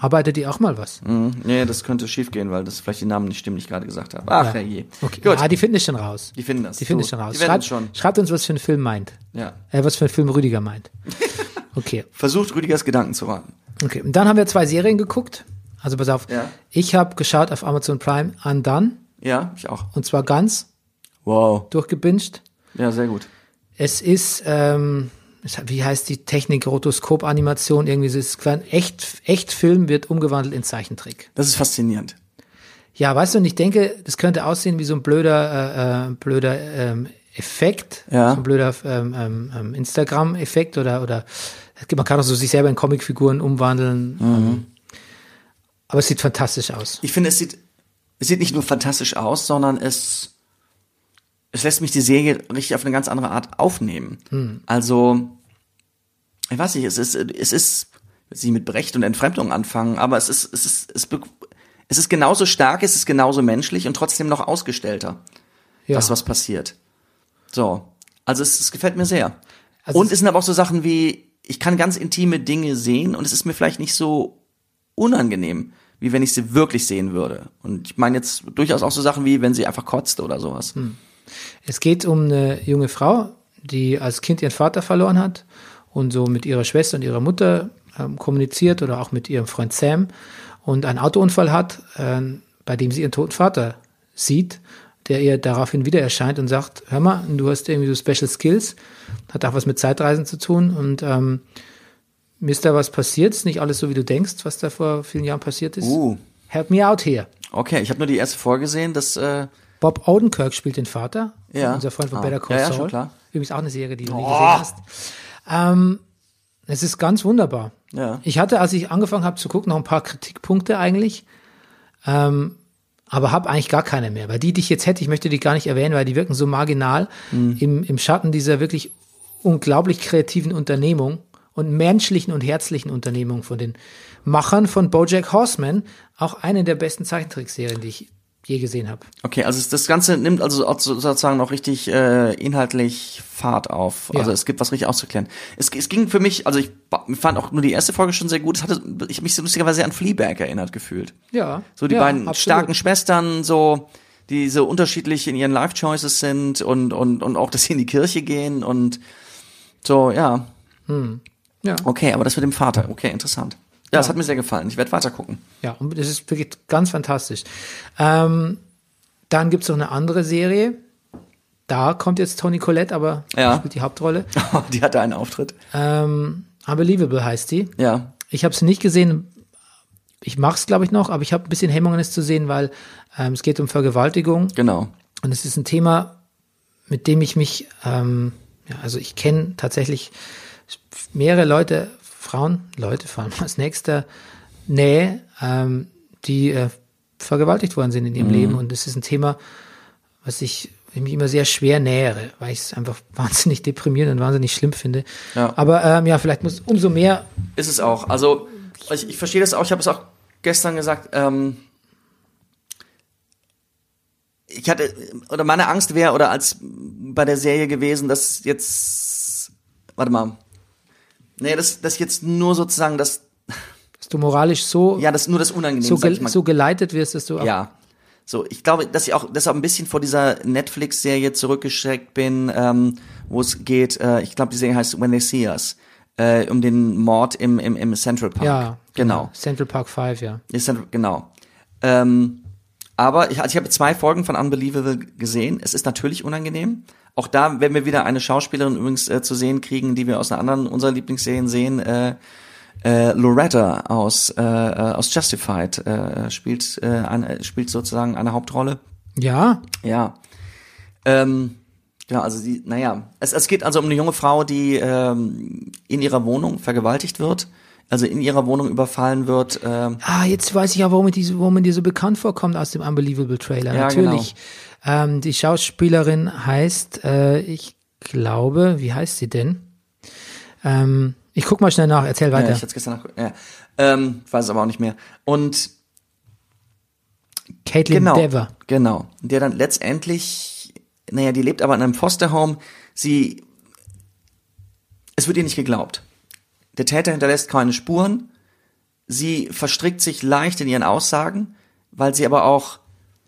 Arbeitet die auch mal was? Mhm. Nee, das könnte schief gehen, weil das vielleicht die Namen nicht stimmen, die ich gerade gesagt habe. Ach, Ja. herrje. Okay. Gut. Ja, die finden es schon raus. Die finden das. Die finden es schon raus. Schreibt, schon. schreibt uns, was für ein Film meint. Ja. Äh, was für ein Film Rüdiger meint. (laughs) Okay. Versucht Rüdigers Gedanken zu raten. Okay. Und dann haben wir zwei Serien geguckt. Also pass auf. Ja. Ich habe geschaut auf Amazon Prime Undone. Ja, ich auch. Und zwar ganz Wow. durchgebinged. Ja, sehr gut. Es ist, ähm, wie heißt die Technik, Rotoskop-Animation, irgendwie so, ist ein echt, echt Film wird umgewandelt in Zeichentrick. Das ist faszinierend. Ja, weißt du, und ich denke, das könnte aussehen wie so ein blöder, äh, äh, blöder ähm, Effekt, Ja. so ein blöder ähm, ähm, ähm, Instagram-Effekt oder, oder man kann auch so sich selber in Comicfiguren umwandeln. Ähm, aber es sieht fantastisch aus. Ich finde, es sieht, es sieht nicht nur fantastisch aus, sondern es, es lässt mich die Serie richtig auf eine ganz andere Art aufnehmen. Hm. Also, ich weiß nicht, es ist, es ist, nicht mit Brecht und Entfremdung anfangen, aber es ist, es ist, es, es ist genauso stark, es ist genauso menschlich und trotzdem noch ausgestellter. Ja. das, was passiert. So. Also es, es gefällt mir sehr. Also und es- es sind aber auch so Sachen wie, ich kann ganz intime Dinge sehen und es ist mir vielleicht nicht so unangenehm, wie wenn ich sie wirklich sehen würde. Und ich meine jetzt durchaus auch so Sachen wie, wenn sie einfach kotzt oder sowas. Hm. Es geht um eine junge Frau, die als Kind ihren Vater verloren hat und so mit ihrer Schwester und ihrer Mutter ähm, kommuniziert oder auch mit ihrem Freund Sam und einen Autounfall hat, ähm, bei dem sie ihren toten Vater sieht, der ihr daraufhin wieder erscheint und sagt, hör mal, du hast irgendwie so Special Skills, hat auch was mit Zeitreisen zu tun und ähm, mir ist da was passiert, ist nicht alles so, wie du denkst, was da vor vielen Jahren passiert ist. Uh. Help me out here. Okay, ich habe nur die erste vorgesehen, dass äh, Bob Odenkirk spielt den Vater. Ja. Unser Freund von Ah. Better Call Ja, ja, Saul. schon klar. Übrigens auch eine Serie, die du nie Oh. gesehen hast. Ähm, es ist ganz wunderbar. Ja. Ich hatte, als ich angefangen habe zu gucken, noch ein paar Kritikpunkte eigentlich. Ähm, aber habe eigentlich gar keine mehr. Weil die, die ich jetzt hätte, ich möchte die gar nicht erwähnen, weil die wirken so marginal Mhm. im, im Schatten dieser wirklich unglaublich kreativen Unternehmung und menschlichen und herzlichen Unternehmung von den Machern von Bojack Horseman. Auch eine der besten Zeichentrickserien, die ich je gesehen habe. Okay, also das Ganze nimmt also sozusagen noch richtig äh, inhaltlich Fahrt auf. Ja. Also es gibt was richtig auszuklären. Es, es ging für mich, also ich fand auch nur die erste Folge schon sehr gut. Es hatte, ich mich so lustigerweise sehr an Fleabag erinnert gefühlt. Ja. So die ja, beiden absolut. starken Schwestern, so die so unterschiedlich in ihren Life Choices sind und und und auch, (laughs) dass sie in die Kirche gehen und so, ja. Ja. Okay, aber das mit dem Vater, okay, interessant. Ja, das hat mir sehr gefallen. Ich werde weiter gucken. Ja, und das ist wirklich ganz fantastisch. Ähm, dann gibt's noch eine andere Serie. Da kommt jetzt Toni Collette, aber Ja. spielt die Hauptrolle. (laughs) die hatte einen Auftritt. Ähm, Unbelievable heißt die. Ja. Ich habe sie nicht gesehen. Ich mach's, glaube ich, noch, aber ich habe ein bisschen Hemmungen, es zu sehen, weil ähm, es geht um Vergewaltigung. Genau. Und es ist ein Thema, mit dem ich mich, ähm, ja, also ich kenne tatsächlich mehrere Leute, Frauen, Leute, vor allem aus nächster Nähe, ähm, die äh, vergewaltigt worden sind in Mhm. ihrem Leben. Und es ist ein Thema, was ich ich mich immer sehr schwer nähere, weil ich es einfach (laughs) wahnsinnig deprimierend und wahnsinnig schlimm finde. Ja. Aber ähm, ja, vielleicht muss umso mehr, Ist es auch. Also ich, ich verstehe das auch. Ich habe es auch gestern gesagt. Ähm, ich hatte oder meine Angst wäre oder als bei der Serie gewesen, dass jetzt warte mal. Nee, das das jetzt nur sozusagen das dass du moralisch so, ja das nur das Unangenehme so, mal. so geleitet wirst, dass du auch ja So, ich glaube, dass ich auch deshalb ein bisschen vor dieser Netflix-Serie zurückgeschreckt bin, ähm, wo es geht, äh, ich glaube, die Serie heißt When They See Us, äh, um den Mord im, im, im Central Park. Ja, genau. Central Park 5, ja. Dann, genau. Ähm, aber ich, also ich habe zwei Folgen von Unbelievable gesehen. Es ist natürlich unangenehm. Auch da werden wir wieder eine Schauspielerin übrigens äh, zu sehen kriegen, die wir aus einer anderen unserer Lieblingsserien sehen. Äh, äh, Loretta aus äh, äh, aus Justified äh, spielt äh, eine, spielt sozusagen eine Hauptrolle. Ja, Ja. Ähm, genau, also sie, naja, es, es geht also um eine junge Frau, die ähm, in ihrer Wohnung vergewaltigt wird, also in ihrer Wohnung überfallen wird. Ähm, Ah, jetzt weiß ich auch, warum, die, warum man dir so bekannt vorkommt aus dem Unbelievable Trailer. Ja, Natürlich. Ähm, die Schauspielerin heißt, äh, ich glaube, wie heißt sie denn? Ähm, ich guck mal schnell nach, erzähl Ja, weiter. ich hatte gestern nach, ja. Ähm, weiß es aber auch nicht mehr. Und Caitlin genau, Dever. genau, der dann letztendlich, naja, die lebt aber in einem Fosterhome. Sie, es wird ihr nicht geglaubt. Der Täter hinterlässt keine Spuren. Sie verstrickt sich leicht in ihren Aussagen, weil sie aber auch,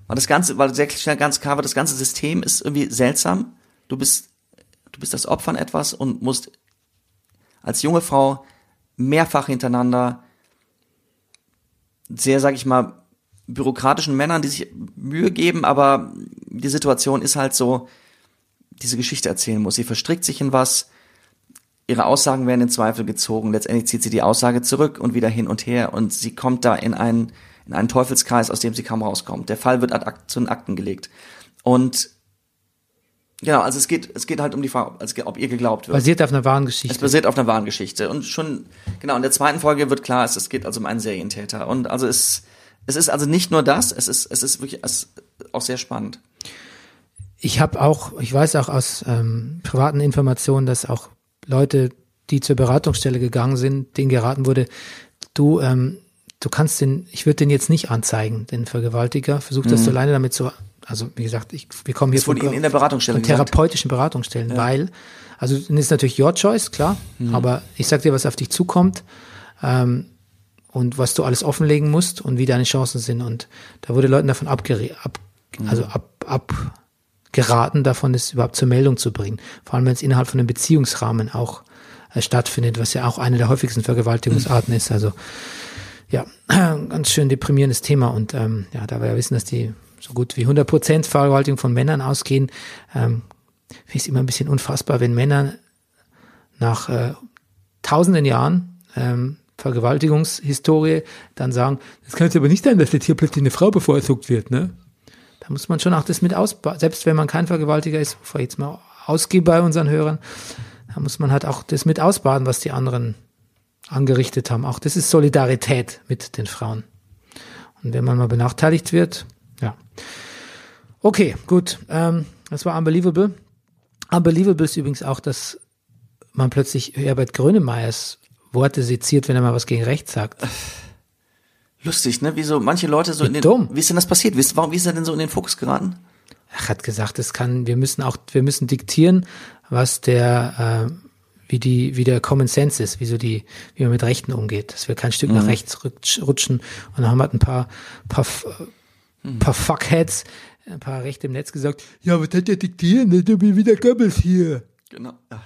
weil das ganze, weil sehr schnell ganz klar wird, das ganze System ist irgendwie seltsam. Du bist, du bist das Opfer an etwas und musst als junge Frau mehrfach hintereinander sehr, sag ich mal, bürokratischen Männern, die sich Mühe geben, aber die Situation ist halt so, diese Geschichte erzählen muss. Sie verstrickt sich in was, ihre Aussagen werden in Zweifel gezogen, letztendlich zieht sie die Aussage zurück und wieder hin und her und sie kommt da in einen, in einen Teufelskreis, aus dem sie kaum rauskommt. Der Fall wird ad akt, zu den Akten gelegt. Und genau, also es geht, es geht halt um die Frage, ob ihr geglaubt wird. Basiert auf einer wahren Es Geschichte. basiert auf einer wahren Geschichte. Und schon, genau, in der zweiten Folge wird klar, es, es geht also um einen Serientäter. Und also es, es ist also nicht nur das, es ist, es ist wirklich es ist auch sehr spannend. Ich habe auch, ich weiß auch aus ähm, privaten Informationen, dass auch Leute, die zur Beratungsstelle gegangen sind, denen geraten wurde, du, ähm, du kannst den, ich würde den jetzt nicht anzeigen, den Vergewaltiger. Versuch das so alleine damit zu, also wie gesagt, ich, wir kommen hier Ihnen in der Beratungsstelle von therapeutischen Beratungsstellen, weil, also das ist natürlich your choice, klar, Mhm. aber ich sag dir, was auf dich zukommt ähm, und was du alles offenlegen musst und wie deine Chancen sind. Und da wurde Leuten davon abgere ab, Mhm. also ab, abgeraten, davon es überhaupt zur Meldung zu bringen. Vor allem, wenn es innerhalb von einem Beziehungsrahmen auch äh, stattfindet, was ja auch eine der häufigsten Vergewaltigungsarten ist. Also ja, (clears throat) ganz schön deprimierendes Thema. Und ähm, ja, da wir ja wissen, dass die so gut wie 100 Prozent Vergewaltigung von Männern ausgehen, ähm, finde ich es immer ein bisschen unfassbar, wenn Männer nach äh, tausenden Jahren ähm, Vergewaltigungshistorie dann sagen, das kann jetzt aber nicht sein, dass jetzt hier plötzlich eine Frau bevorzugt wird, ne? Da muss man schon auch das mit ausbaden, selbst wenn man kein Vergewaltiger ist, bevor ich jetzt mal ausgehe bei unseren Hörern, da muss man halt auch das mit ausbaden, was die anderen angerichtet haben. Auch das ist Solidarität mit den Frauen. Und wenn man mal benachteiligt wird, ja. Okay, gut. Ähm, das war Unbelievable. Unbelievable ist übrigens auch, dass man plötzlich Herbert Grönemeyers Worte seziert, wenn er mal was gegen rechts sagt. Lustig, ne? Wie so manche Leute so in den, dumm. wie ist denn das passiert? Wie ist, warum, wie ist er denn so in den Fokus geraten? Er hat gesagt, es kann, wir müssen auch, wir müssen diktieren, was der, äh, wie die, wie der Common Sense ist, wie so die, wie man mit Rechten umgeht, dass wir kein Stück nach rechts rutsch- rutschen. Und dann haben halt ein paar, paar, F- paar Fuckheads, ein paar Rechte im Netz gesagt, ja, was hat der diktieren? Das ist wie wieder Goebbels hier. Genau. Ja.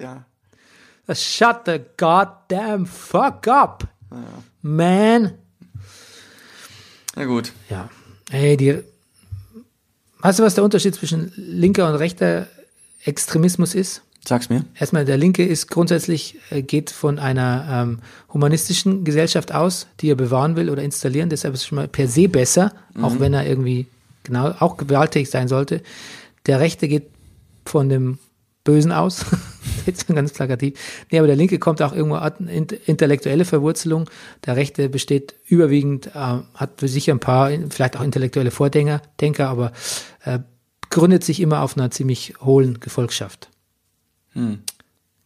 ja. Shut the goddamn fuck up, man. Na gut. Ja. Ey, die. Weißt du, was der Unterschied zwischen linker und rechter Extremismus ist? Sag's mir. Erstmal, der Linke ist grundsätzlich, äh, geht von einer ähm, humanistischen Gesellschaft aus, die er bewahren will oder installieren. Deshalb ist es schon mal per se besser, auch wenn er irgendwie genau auch gewalttätig sein sollte. Der Rechte geht von dem Bösen aus. (laughs) Jetzt ganz plakativ. Nee, aber der Linke kommt auch irgendwo int- intellektuelle Verwurzelung. Der Rechte besteht überwiegend, äh, hat für sich ein paar, vielleicht auch intellektuelle Vordenker, Denker, aber äh, gründet sich immer auf einer ziemlich hohlen Gefolgschaft.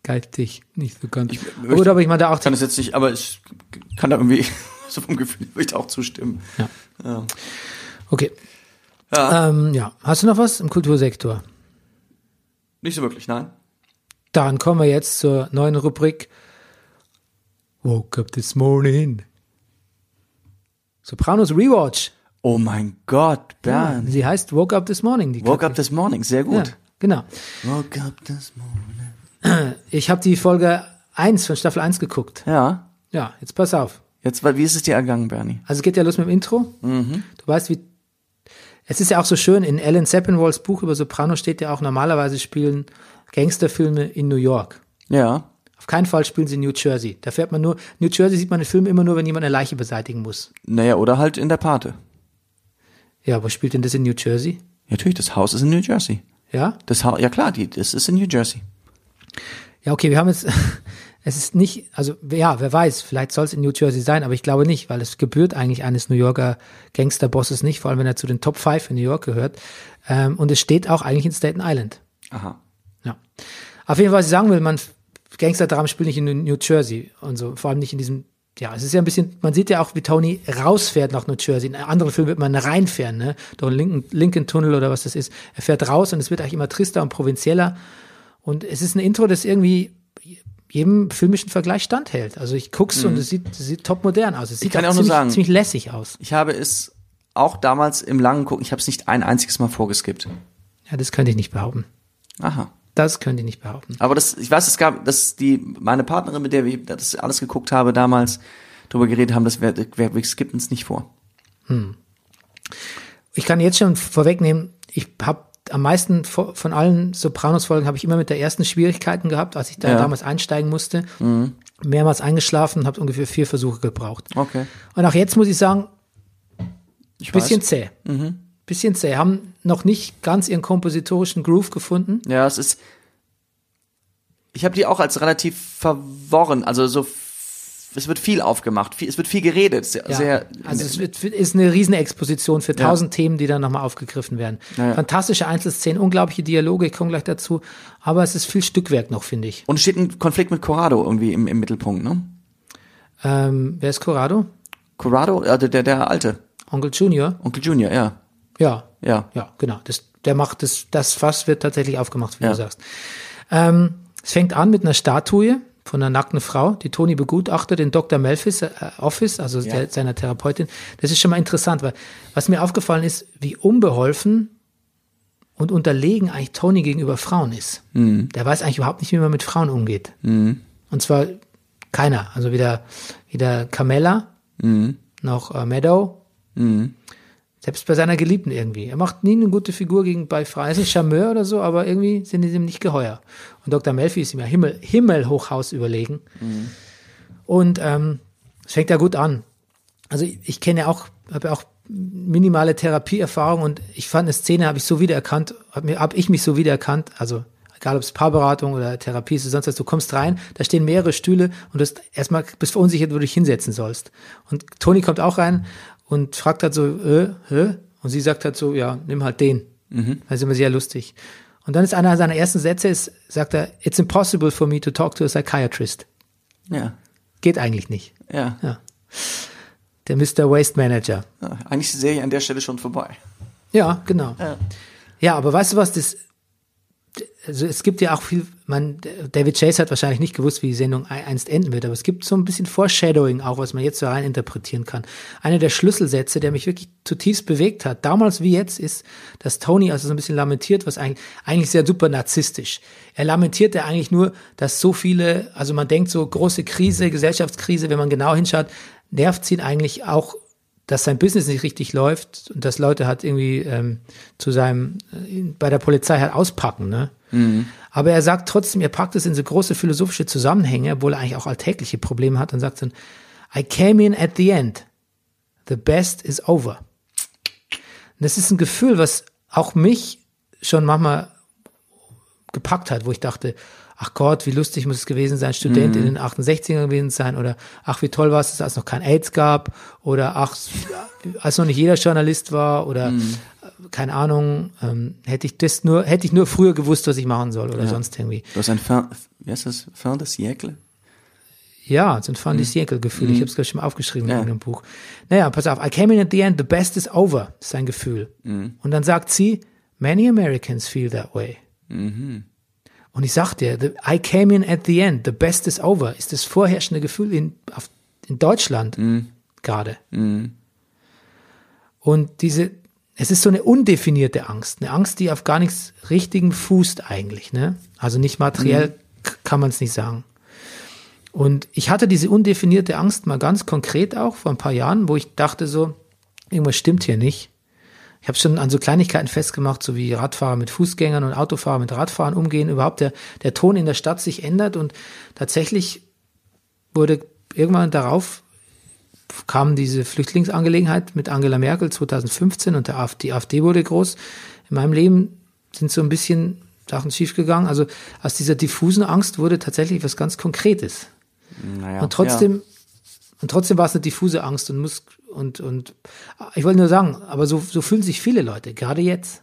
Geistig, nicht so ganz. möchte- Gut, aber ich meine da auch Kann es jetzt nicht, aber ich kann da irgendwie, (laughs) so vom Gefühl würde ich auch zustimmen. Ja. Ja. Okay. Ja. Ähm, ja. Hast du noch was im Kultursektor? Nicht so wirklich, nein. Dann kommen wir jetzt zur neuen Rubrik Woke up this morning. Sopranos Rewatch. Oh mein Gott, Bernd. Sie heißt Woke Up This Morning. Woke Kacke. up this morning, sehr Ja, gut. genau. Woke up this morning. Ich habe die Folge 1 von Staffel 1 geguckt. Ja. Ja, jetzt pass auf. Jetzt, wie ist es dir ergangen, Bernie? Also es geht ja los mit dem Intro. Mhm. Du weißt, wie. Es ist ja auch so schön, in Alan Sepinwalls Buch über Soprano steht ja auch, normalerweise spielen Gangsterfilme in New York. Ja. Auf keinen Fall spielen sie in New Jersey. Da fährt man nur, New Jersey sieht man in Filmen immer nur, wenn jemand eine Leiche beseitigen muss. Naja, oder halt in der Pate. Ja, wo spielt denn das in New Jersey? Ja, natürlich, das Haus ist in New Jersey. Ja? Das ha ja klar, die, das ist in New Jersey. Ja, okay, wir haben jetzt, es ist nicht, also ja, wer weiß, vielleicht soll es in New Jersey sein, aber ich glaube nicht, weil es gebührt eigentlich eines New Yorker Gangsterbosses nicht, vor allem wenn er zu den Top 5 in New York gehört. Ähm, und es steht auch eigentlich in Staten Island. Aha. Ja. Auf jeden Fall, was ich sagen will, man, Gangsterdramen spielen nicht in New Jersey und so, vor allem nicht in diesem, ja, es ist ja ein bisschen, man sieht ja auch, wie Tony rausfährt nach New Jersey. In anderen Filmen wird man reinfahren, ne, durch den Lincoln, Lincoln Tunnel oder was das ist. Er fährt raus und es wird eigentlich immer trister und provinzieller. Und es ist ein Intro, das irgendwie jedem filmischen Vergleich standhält. Also ich guck's und es sieht, es sieht top modern aus. Es sieht Mhm. kann auch auch nur ziemlich, sagen- ziemlich lässig aus. Ich habe es auch damals im langen Gucken, ich habe es nicht ein einziges Mal vorgeskippt. Ja, das könnte ich nicht behaupten. Aha. Das könnte ich nicht behaupten. Aber das, ich weiß, es gab, dass die, meine Partnerin, mit der wir das alles geguckt habe, damals drüber geredet haben, das wir, wir, wir skippen es nicht vor. Ich kann jetzt schon vorwegnehmen, ich habe am meisten vo- von allen Sopranos-Folgen habe ich immer mit der ersten Schwierigkeiten gehabt, als ich da Ja. damals einsteigen musste. Mehrmals eingeschlafen, habe ungefähr vier Versuche gebraucht. Okay. Und auch jetzt muss ich sagen, Ich bisschen weiß. zäh. Bisschen zäh. Haben noch nicht ganz ihren kompositorischen Groove gefunden. Ja, es ist. Ich habe die auch als relativ verworren, also so. Es wird viel aufgemacht, viel, es wird viel geredet, sehr, Ja, sehr also es wird, ist eine Riesenexposition für tausend Themen, die dann nochmal aufgegriffen werden. Ja, ja. Fantastische Einzelszenen, unglaubliche Dialoge, ich komme gleich dazu. Aber es ist viel Stückwerk noch, finde ich. und es steht ein Konflikt mit Corrado irgendwie im, im Mittelpunkt, ne? Ähm, wer ist Corrado? Corrado, äh, der, der, der alte, Onkel Junior? Onkel Junior, ja, Ja, ja. Ja, genau. Das, der macht das, das Fass wird tatsächlich aufgemacht, wie Ja. du sagst. Ähm, es fängt an mit einer Statue von einer nackten Frau, die Tony begutachtet in Dr. Melfis äh, Office, also der, seiner Therapeutin. Das ist schon mal interessant, weil was mir aufgefallen ist, wie unbeholfen und unterlegen eigentlich Tony gegenüber Frauen ist. Der weiß eigentlich überhaupt nicht, wie man mit Frauen umgeht. Und zwar keiner. Also weder, weder Carmella noch äh, Meadow selbst bei seiner Geliebten irgendwie. Er macht nie eine gute Figur gegen bei ein Charmeur oder so, aber irgendwie sind die ihm nicht geheuer. Und Dr. Melfi ist ihm ja Himmel, Himmelhochhaus überlegen. Und ähm, es fängt ja gut an. Also ich, ich kenne ja auch, habe ja auch minimale Therapieerfahrung und ich fand eine Szene, habe ich so wiedererkannt, habe hab ich mich so wiedererkannt, also egal ob es Paarberatung oder Therapie ist oder sonst was, du kommst rein, da stehen mehrere Stühle und du hast erstmal bist verunsichert, wo du dich hinsetzen sollst. Und Toni kommt auch rein und fragt halt so, äh, hä? Und sie sagt halt so, ja, nimm halt den. Das ist immer sehr lustig. Und dann ist einer seiner ersten Sätze, ist, sagt er, it's impossible for me to talk to a psychiatrist. Ja, Geht eigentlich nicht. ja. Ja. Der Mr. Waste Manager. ja. Eigentlich ist die Serie an der Stelle schon vorbei. Ja, genau. Ja. Ja, aber weißt du was, das, also es gibt ja auch viel, man, David Chase hat wahrscheinlich nicht gewusst, wie die Sendung ein- einst enden wird, aber es gibt so ein bisschen Foreshadowing auch, was man jetzt so rein interpretieren kann. Einer der Schlüsselsätze, der mich wirklich zutiefst bewegt hat, damals wie jetzt, ist, dass Tony also so ein bisschen lamentiert, was eigentlich, eigentlich sehr super narzisstisch. Er lamentiert ja eigentlich nur, dass so viele, also man denkt so große Krise, Gesellschaftskrise, wenn man genau hinschaut, nervt ihn eigentlich auch dass sein Business nicht richtig läuft und dass Leute halt irgendwie ähm, zu seinem äh, bei der Polizei halt auspacken, ne? Aber er sagt trotzdem, er packt es in so große philosophische Zusammenhänge, obwohl er eigentlich auch alltägliche Probleme hat und sagt dann, I came in at the end. The best is over. Und das ist ein Gefühl, was auch mich schon manchmal gepackt hat, wo ich dachte, ach Gott, wie lustig muss es gewesen sein, Student in den 68ern gewesen sein oder ach, wie toll war es, als es noch kein AIDS gab oder ach, als noch nicht jeder Journalist war oder äh, keine Ahnung, ähm, hätte ich das nur, hätte ich nur früher gewusst, was ich machen soll oder sonst irgendwie. Du hast ein fin, wie heißt das? Fin de siècle? Ja, so ein Fin de siècle Gefühl. Ich habe es gleich schon mal aufgeschrieben Ja. in dem Buch. Naja, pass auf. I came in at the end, the best is over, ist sein Gefühl. Und dann sagt sie, many Americans feel that way. Und ich sag dir, the, I came in at the end, the best is over, ist das vorherrschende Gefühl in, auf, in Deutschland gerade. Und diese, es ist so eine undefinierte Angst, eine Angst, die auf gar nichts Richtigem fußt eigentlich, ne? Also nicht materiell k- kann man es nicht sagen. Und ich hatte diese undefinierte Angst mal ganz konkret auch vor ein paar Jahren, wo ich dachte so, irgendwas stimmt hier nicht. Ich habe schon an so Kleinigkeiten festgemacht, so wie Radfahrer mit Fußgängern und Autofahrer mit Radfahren umgehen, überhaupt der, der Ton in der Stadt sich ändert und tatsächlich wurde irgendwann darauf kam diese Flüchtlingsangelegenheit mit Angela Merkel 2015 und der AfD, die AfD wurde groß. In meinem Leben sind so ein bisschen Sachen schiefgegangen. Also aus dieser diffusen Angst wurde tatsächlich was ganz Konkretes. Naja, Und trotzdem, und trotzdem war es eine diffuse Angst und muss, und, und, ich wollte nur sagen, aber so, so fühlen sich viele Leute, gerade jetzt.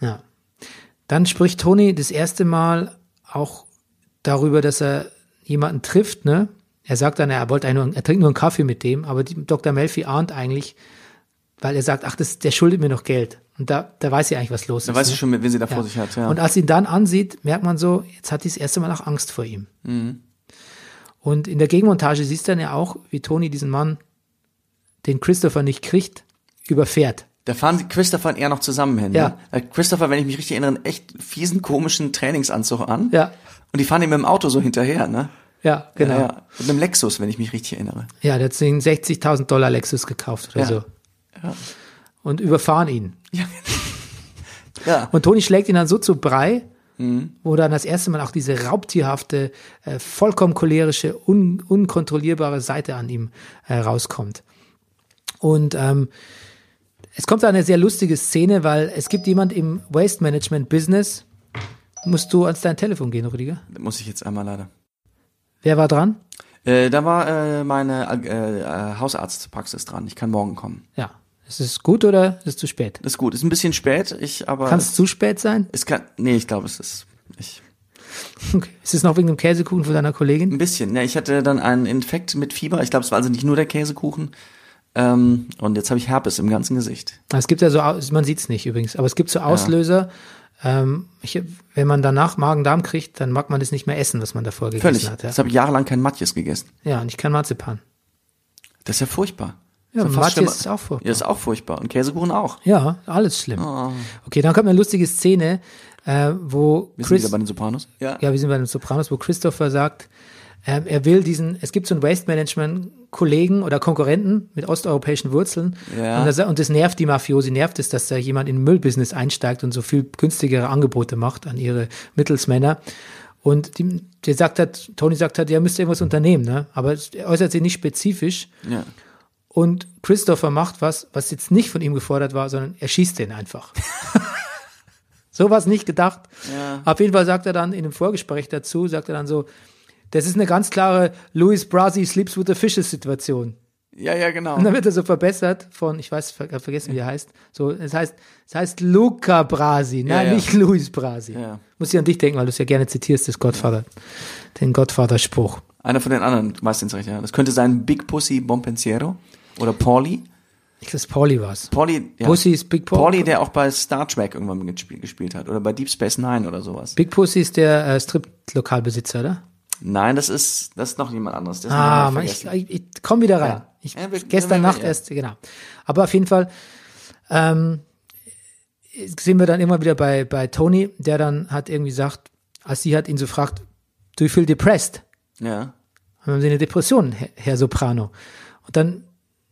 Ja. Dann spricht Toni das erste Mal auch darüber, dass er jemanden trifft, ne? Er sagt dann, er wollte nur, er trinkt nur einen Kaffee mit dem, aber die, Dr. Melfi ahnt eigentlich, weil er sagt, ach, das, der schuldet mir noch Geld. Und da, da weiß sie eigentlich, was los Da ist. weiß ne? ich schon, wen sie da vor sich hat. Ja. Und als sie ihn dann ansieht, merkt man so, jetzt hat sie das erste Mal auch Angst vor ihm. Mhm. Und in der Gegenmontage siehst du dann ja auch, wie Toni diesen Mann, den Christopher nicht kriegt, überfährt. Da fahren die Christopher und er noch zusammen hin. Ja. Ne? Christopher, wenn ich mich richtig erinnere, einen echt fiesen, komischen Trainingsanzug an. Ja, Und die fahren ihm mit dem Auto so hinterher, ne? ja, genau. Ja, Ja, ja. Mit einem Lexus, wenn ich mich richtig erinnere. der hat sich einen 60.000 Dollar Lexus gekauft oder Ja. so. Ja. Und überfahren ihn. Ja. (laughs) Und Toni schlägt ihn dann so zu Brei, Mhm. wo dann das erste Mal auch diese raubtierhafte, äh, vollkommen cholerische, un unkontrollierbare Seite an ihm äh, rauskommt. Und ähm, es kommt da eine sehr lustige Szene, weil es gibt jemand im Waste Management Business. Musst du ans dein Telefon gehen, Rüdiger? Muss ich jetzt einmal leider. Wer war dran? Äh, da war äh, meine äh, äh, Hausarztpraxis dran. Ich kann morgen kommen. Ja. Ist es gut oder ist es zu spät? Das ist gut. Ist ein bisschen spät, ich aber. Kann es zu spät sein? es kann. Nee, ich glaube, es ist. Ich, Okay. Ist es noch wegen dem Käsekuchen von deiner Kollegin? ein bisschen. Ja, ich hatte dann einen Infekt mit Fieber. Ich glaube, es war also nicht nur der Käsekuchen. Ähm, und jetzt habe ich Herpes im ganzen Gesicht. Es gibt ja so, man sieht es nicht übrigens, aber es gibt so Auslöser, ähm, ich, wenn man danach Magen-Darm kriegt, dann mag man das nicht mehr essen, was man davor gegessen Völlig. hat. Ja. Jetzt habe ich jahrelang kein Matjes gegessen. ja, und ich kann Marzipan. Das ist ja furchtbar. Ja, fast Matjes ist auch furchtbar. Ja, ist auch furchtbar. Und Käsekuchen auch. Ja, alles schlimm. Oh. Okay, dann kommt eine lustige Szene, äh, wo Wir sind Chris, wieder bei den Sopranos. Ja. ja, wir sind bei den Sopranos, wo Christopher sagt, ähm, er will diesen, es gibt so einen Waste Management Kollegen oder Konkurrenten mit osteuropäischen Wurzeln Ja. und, das, und das nervt die Mafiosi, nervt es, dass da jemand in den Müllbusiness einsteigt und so viel günstigere Angebote macht an ihre Mittelsmänner. Und die, der sagt hat, Tony sagt hat, er müsste irgendwas unternehmen, ne? Aber er äußert sich nicht spezifisch. ja. Und Christopher macht was, was jetzt nicht von ihm gefordert war, sondern er schießt den einfach. (laughs) so war es nicht gedacht. Ja. Auf jeden Fall sagt er dann in dem Vorgespräch dazu, sagt er dann so, das ist eine ganz klare Louis Brasi sleeps with the fishes Situation. Ja, ja, genau. Und dann wird er so verbessert von, ich weiß, ver vergessen, wie er heißt. So, es heißt, es heißt Luca Brasi, nein, ja. nicht Louis Brasi. Ja. Muss ich an dich denken, weil du es ja gerne zitierst, das Godfather, den Godfather-Spruch. Einer von den anderen, den recht, ja. Das könnte sein Big Pussy Bompensiero oder Pauli. Ich glaube, Pauli war's. Pauli, ja. Pussy ist Big Paul. Pauli, der auch bei Star Trek irgendwann gespielt, gespielt hat oder bei Deep Space Nine oder sowas. Big Pussy ist der äh, Strip-Lokalbesitzer, oder? Nein, das ist, das ist noch jemand anderes. Das Ah, man, ich, ich, ich komme wieder rein. Ja. Ich, Ja, wir- gestern wir- Nacht ja. erst, genau. Aber auf jeden Fall ähm, sind wir dann immer wieder bei, bei Tony, der dann hat irgendwie gesagt, als sie hat ihn so fragt, do you feel depressed? ja. Haben Sie eine Depression, Herr, Herr Soprano? Und dann,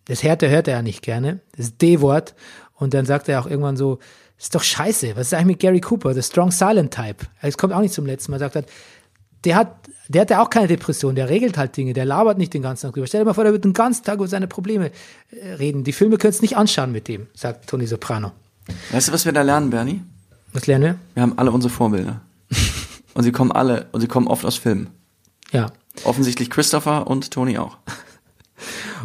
das Härte hört er ja nicht gerne, das D-Wort. Und dann sagt er auch irgendwann so, ist doch scheiße, was ist eigentlich mit Gary Cooper, the strong silent type? Es kommt auch nicht zum letzten Mal, sagt er, der hat, der hat ja auch keine Depression, der regelt halt Dinge, der labert nicht den ganzen Tag drüber. Stell dir mal vor, der wird den ganzen Tag über seine Probleme äh, reden. Die Filme könntest nicht anschauen mit dem, sagt Tony Soprano. Weißt du, was wir da lernen, Bernie? Was lernen wir? Wir haben alle unsere Vorbilder. (laughs) und sie kommen alle, und sie kommen oft aus Filmen. Ja. Offensichtlich Christopher und Tony auch.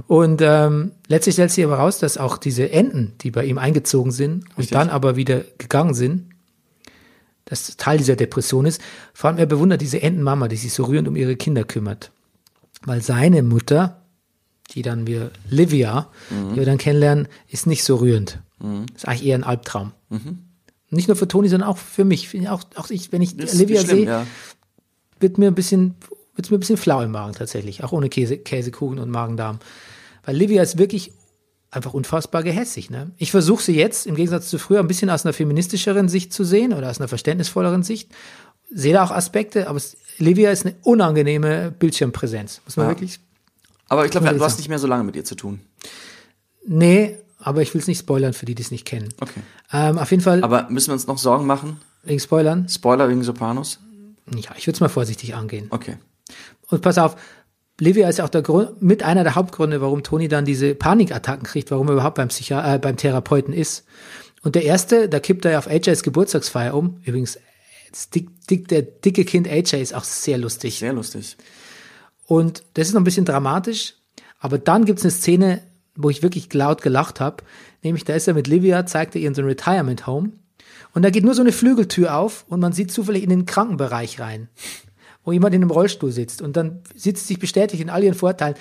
Und ähm, letztlich stellt sich aber raus, dass auch diese Enten, die bei ihm eingezogen sind und Richtig. dann aber wieder gegangen sind, dass Teil dieser Depression ist. Vor allem er bewundert diese Entenmama, die sich so rührend um ihre Kinder kümmert. Weil seine Mutter, die dann wir Livia, die wir dann kennenlernen, ist nicht so rührend. Ist eigentlich eher ein Albtraum. Nicht nur für Toni, sondern auch für mich. Auch, auch ich, wenn ich Das ist Livia sehe, ja. wird mir ein bisschen, wird's mir ein bisschen flau im Magen tatsächlich, auch ohne Käse, Käsekuchen und Magen-Darm. Weil Livia ist wirklich einfach unfassbar gehässig. Ne? Ich versuche sie jetzt, im Gegensatz zu früher, ein bisschen aus einer feministischeren Sicht zu sehen oder aus einer verständnisvolleren Sicht. Sehe da auch Aspekte, aber es, Livia ist eine unangenehme Bildschirmpräsenz. Muss man Ja. wirklich. Aber ich glaube, du hast nicht mehr so lange mit ihr zu tun. Nee, aber ich will es nicht spoilern für die, die es nicht kennen. Okay. Ähm, auf jeden Fall, Aber müssen wir uns noch Sorgen machen? wegen Spoilern, Spoiler wegen Sopranos? ja, ich würde es mal vorsichtig angehen. Okay. Und pass auf, Livia ist auch der Grund, mit einer der Hauptgründe, warum Toni dann diese Panikattacken kriegt, warum er überhaupt beim, Psychi äh, beim Therapeuten ist. Und der erste, da kippt er ja auf AJs Geburtstagsfeier um. Übrigens, dick, dick, der dicke Kind AJ ist auch sehr lustig. Sehr lustig. Und das ist noch ein bisschen dramatisch. Aber dann gibt's eine Szene, wo ich wirklich laut gelacht habe. Nämlich, da ist er mit Livia, zeigt er ihr in so ein Retirement Home. Und da geht nur so eine Flügeltür auf und man sieht zufällig in den Krankenbereich rein, wo jemand in einem Rollstuhl sitzt. Und dann sitzt sich bestätigt in all ihren Vorteilen.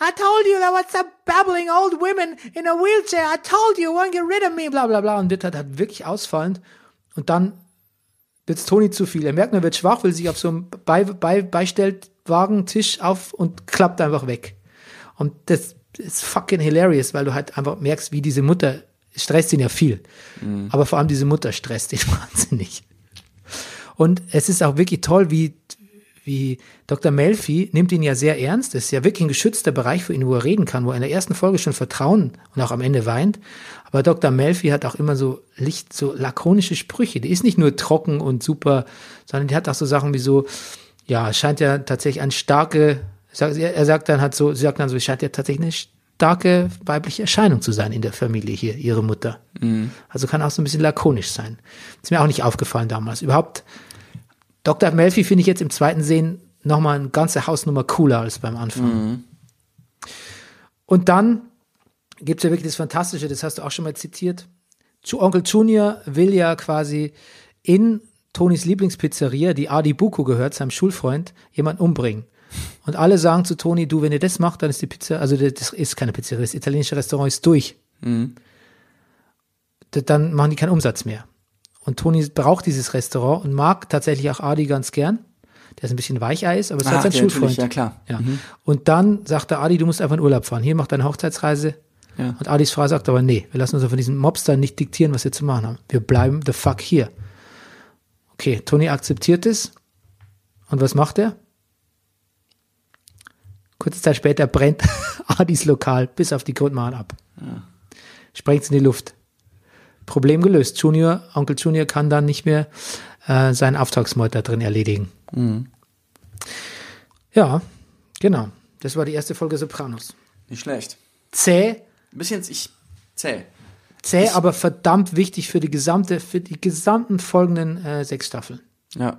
I told you there was some babbling old women in a wheelchair. I told you, won't get rid of me, bla bla bla. Und wird halt, halt wirklich ausfallend. Und dann wird's Toni zu viel. Er merkt, er wird schwach, will sich auf so einem Bei Bei Beistellwagen, Tisch auf und klappt einfach weg. Und das ist fucking hilarious, weil du halt einfach merkst, wie diese Mutter stresst ihn ja viel. Aber vor allem diese Mutter stresst ihn (laughs) wahnsinnig. Und es ist auch wirklich toll, wie, wie Dr. Melfi nimmt ihn ja sehr ernst. Das ist ja wirklich ein geschützter Bereich für ihn, wo er reden kann, wo er in der ersten Folge schon Vertrauen und auch am Ende weint. Aber Dr. Melfi hat auch immer so Licht, so lakonische Sprüche. Die ist nicht nur trocken und super, sondern die hat auch so Sachen wie so, ja, es scheint ja tatsächlich eine starke, er sagt dann halt so, sie sagt dann so, es scheint ja tatsächlich eine starke weibliche Erscheinung zu sein in der Familie hier, ihre Mutter. Also kann auch so ein bisschen lakonisch sein. Ist mir auch nicht aufgefallen damals. Überhaupt, Dr. Melfi finde ich jetzt im zweiten Sehen nochmal eine ganze Hausnummer cooler als beim Anfang. Und dann gibt's ja wirklich das Fantastische, das hast du auch schon mal zitiert. Ju- Onkel Junior will ja quasi in Tonis Lieblingspizzeria, die Adi Buko gehört, seinem Schulfreund, jemanden umbringen. Und alle sagen zu Toni, du, wenn ihr das macht, dann ist die Pizza, also das ist keine Pizzeria, das italienische Restaurant ist durch. D- Dann machen die keinen Umsatz mehr. Und Toni braucht dieses Restaurant und mag tatsächlich auch Adi ganz gern. Der ist ein bisschen Weichei ist, aber es ist Ah, halt sein Schulfreund. ja, klar. Ja. Und dann sagt der Adi, du musst einfach in Urlaub fahren. Hier, mach deine Hochzeitsreise. Ja. Und Adis Frau sagt aber, nee, wir lassen uns von diesen Mobstern nicht diktieren, was wir zu machen haben. Wir bleiben the fuck hier. Okay, Tony akzeptiert es. Und was macht er? Kurze Zeit später brennt (laughs) Adis Lokal bis auf die Grundmauern ab. Sprengt in die Luft. Problem gelöst. Junior, Onkel Junior kann dann nicht mehr äh, seinen Auftragsmord da drin erledigen. Ja, genau. Das war die erste Folge Sopranos. Nicht schlecht. Zäh, Ein bisschen, ich, zäh. zäh, aber verdammt wichtig für die gesamte, für die gesamten folgenden äh, sechs Staffeln. Ja.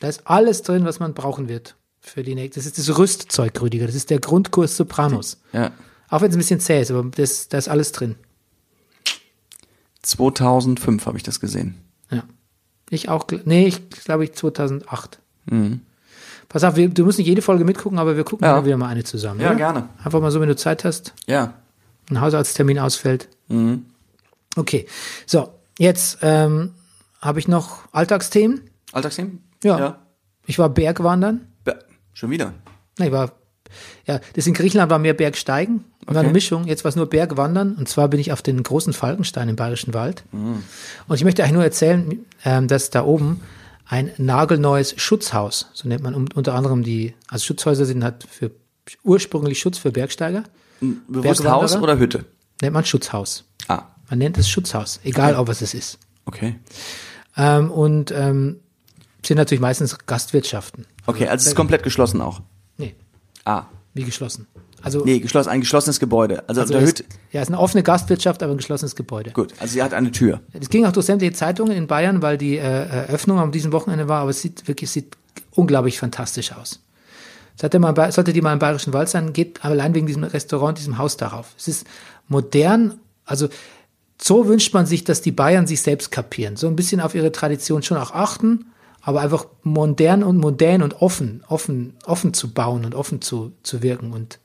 Da ist alles drin, was man brauchen wird für die nächste. Das ist das Rüstzeug, Rüdiger. Das ist der Grundkurs Sopranos. Ja. Auch wenn es ein bisschen zäh ist, aber das, da ist alles drin. 2005 habe ich das gesehen. Ja. Ich auch, nee, ich glaube ich 2008. Mhm. Pass auf, wir, du musst nicht jede Folge mitgucken, aber wir gucken Ja. mal wieder mal eine zusammen. Ja, oder? gerne. Einfach mal so, wenn du Zeit hast, Ja. ein Hausarzttermin ausfällt. Mhm. Okay, so, jetzt ähm, habe ich noch Alltagsthemen. Alltagsthemen? Ja. ja. Ich war Bergwandern. Be- Schon wieder. Nee, war, ja, das in Griechenland war mehr Bergsteigen. War Okay. eine Mischung. Jetzt war es nur Bergwandern. Und zwar bin ich auf den großen Falkenstein im Bayerischen Wald. Mhm. Und ich möchte eigentlich nur erzählen, ähm, dass da oben ein nagelneues Schutzhaus, so nennt man unter anderem die, also Schutzhäuser sind halt für ursprünglich Schutz für Bergsteiger, Bewusst? Haus oder Hütte? nennt man Schutzhaus. Ah, Man nennt es Schutzhaus, egal ob was es ist. okay. Ähm, und ähm, sind natürlich meistens Gastwirtschaften. Okay, also es ist komplett geschlossen auch. Ah. wie geschlossen. Also, Nee, geschlossen, ein geschlossenes Gebäude. Also, also es, Hütte. ja, es ist eine offene Gastwirtschaft, aber ein geschlossenes Gebäude. Gut, also sie hat eine Tür. Das ging auch durch sämtliche Zeitungen in Bayern, weil die äh, Eröffnung am diesem Wochenende war, aber es sieht wirklich sieht unglaublich fantastisch aus. Sollte, bei- sollte die mal im Bayerischen Wald sein, geht allein wegen diesem Restaurant, diesem Haus darauf. Es ist modern, also so wünscht man sich, dass die Bayern sich selbst kapieren. So ein bisschen auf ihre Tradition schon auch achten, aber einfach modern und modern und offen, offen, offen zu bauen und offen zu, zu wirken. Und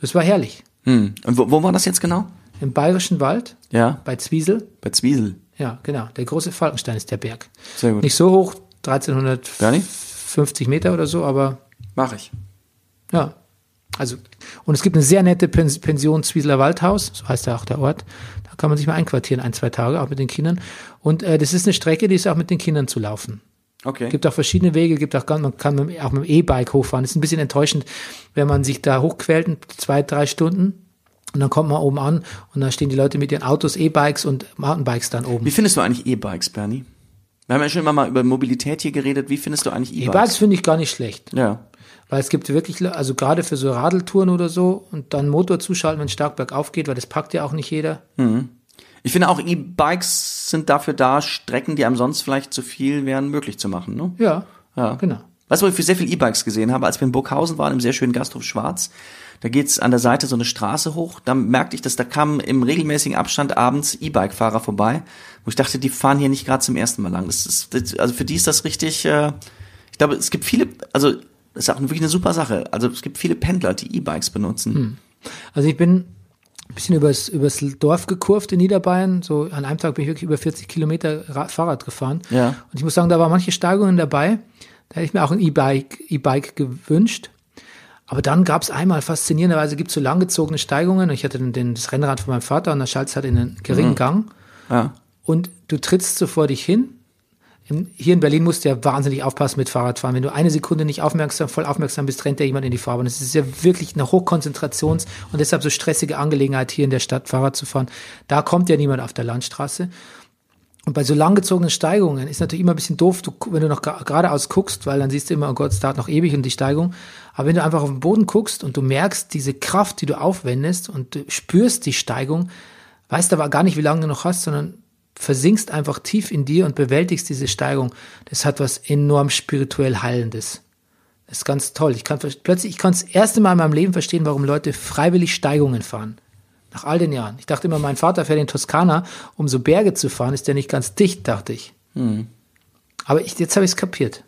das war herrlich. Hm. Und wo, wo war das jetzt genau? Im Bayerischen Wald, Ja, bei Zwiesel, bei Zwiesel. ja, genau. Der große Falkenstein ist der Berg. Sehr gut. Nicht so hoch, Bernie? 1350 Meter oder so, aber Mach ich. ja, Also, und es gibt eine sehr nette Pens Pension Zwiesler Waldhaus, so heißt ja auch der Ort. Da kann man sich mal einquartieren, ein, zwei Tage, auch mit den Kindern. Und äh, das ist eine Strecke, die ist auch mit den Kindern zu laufen. Okay. gibt auch verschiedene Wege, gibt auch, man kann auch mit dem E-Bike hochfahren. ist ein bisschen enttäuschend, wenn man sich da hochquält, in zwei, drei Stunden. Und dann kommt man oben an und da stehen die Leute mit ihren Autos, E-Bikes und Mountainbikes dann oben. Wie findest du eigentlich E-Bikes, Bernie? Wir haben ja schon immer mal über Mobilität hier geredet. Wie findest du eigentlich E-Bikes E-Bikes? finde ich gar nicht schlecht. Ja. Weil es gibt wirklich, also gerade für so Radeltouren oder so und dann Motor zuschalten, wenn es stark bergauf geht, weil das packt ja auch nicht jeder. Ich finde auch E-Bikes sind dafür da, Strecken, die einem sonst vielleicht zu viel wären, möglich zu machen. Ne? Ja, Ja. genau. Weißt du, wo ich für sehr viel E-Bikes gesehen habe, als wir in Burghausen waren, im sehr schönen Gasthof Schwarz. Da geht's an der Seite so eine Straße hoch. Da merkte ich, dass da kamen im regelmäßigen Abstand abends E-Bike-Fahrer vorbei, wo ich dachte, die fahren hier nicht gerade zum ersten Mal lang. Das ist, das, also für die ist das richtig. Äh, ich glaube, es gibt viele, also das ist auch wirklich eine super Sache. Also es gibt viele Pendler, die E-Bikes benutzen. Also ich bin ein bisschen übers, übers Dorf gekurvt in Niederbayern. So an einem Tag bin ich wirklich über 40 Kilometer Ra Fahrrad gefahren. Ja. Und ich muss sagen, da waren manche Steigungen dabei. Da hätte ich mir auch ein E-Bike E-Bike gewünscht. Aber dann gab es einmal, faszinierenderweise gibt es so langgezogene Steigungen. Ich hatte den, den, das Rennrad von meinem Vater und der Schalz hat in einen geringen Gang. Ja. Und du trittst so vor dich hin. Hier in Berlin musst du ja wahnsinnig aufpassen mit Fahrradfahren. Wenn du eine Sekunde nicht aufmerksam, voll aufmerksam bist, rennt ja jemand in die Fahrbahn. Das ist ja wirklich eine Hochkonzentrations- und deshalb so stressige Angelegenheit, hier in der Stadt Fahrrad zu fahren. Da kommt ja niemand auf der Landstraße. Und bei so langgezogenen Steigungen ist natürlich immer ein bisschen doof, du, wenn du noch geradeaus guckst, weil dann siehst du immer, oh Gott, es dauert noch ewig und die Steigung. Aber wenn du einfach auf den Boden guckst und du merkst diese Kraft, die du aufwendest und du spürst die Steigung, weißt aber gar nicht, wie lange du noch hast, sondern versinkst einfach tief in dir und bewältigst diese Steigung. Das hat was enorm spirituell Heilendes. Das ist ganz toll. Ich kann plötzlich, ich kann das erste Mal in meinem Leben verstehen, warum Leute freiwillig Steigungen fahren. Nach all den Jahren. Ich dachte immer, mein Vater fährt in Toskana, um so Berge zu fahren, ist der nicht ganz dicht, dachte ich. Aber ich, jetzt habe ich es kapiert.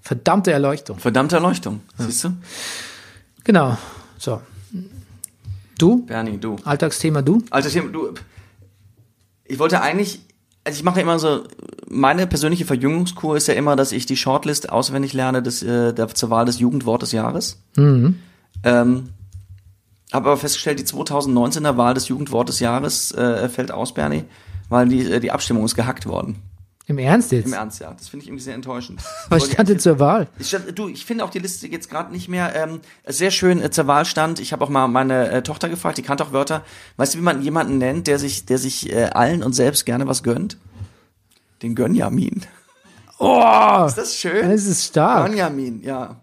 Verdammte Erleuchtung. Verdammte Erleuchtung. Siehst du? Genau. So. Du? Bernie, du. Alltagsthema du? Tim, du, ich wollte eigentlich, also ich mache immer so, meine persönliche Verjüngungskur ist ja immer, dass ich die Shortlist auswendig lerne des, äh, der, zur Wahl des Jugendwort des Jahres. Ähm, habe aber festgestellt, die 2019er Wahl des Jugendwort des Jahres äh, fällt aus, Bernie, weil die, äh, die Abstimmung ist gehackt worden. Im Ernst jetzt? Im Ernst, ja. Das finde ich irgendwie sehr enttäuschend. (laughs) Was stand denn zur Wahl? ich du, ich finde auch die Liste jetzt gerade nicht mehr ähm, sehr schön äh, zur Wahl stand. Ich habe auch mal meine äh, Tochter gefragt, die kannte auch Wörter. Weißt du, wie man jemanden nennt, der sich, der sich äh, allen und selbst gerne was gönnt? Den Gönjamin. Oh, Ist das schön? das ist stark. Gönjamin, ja.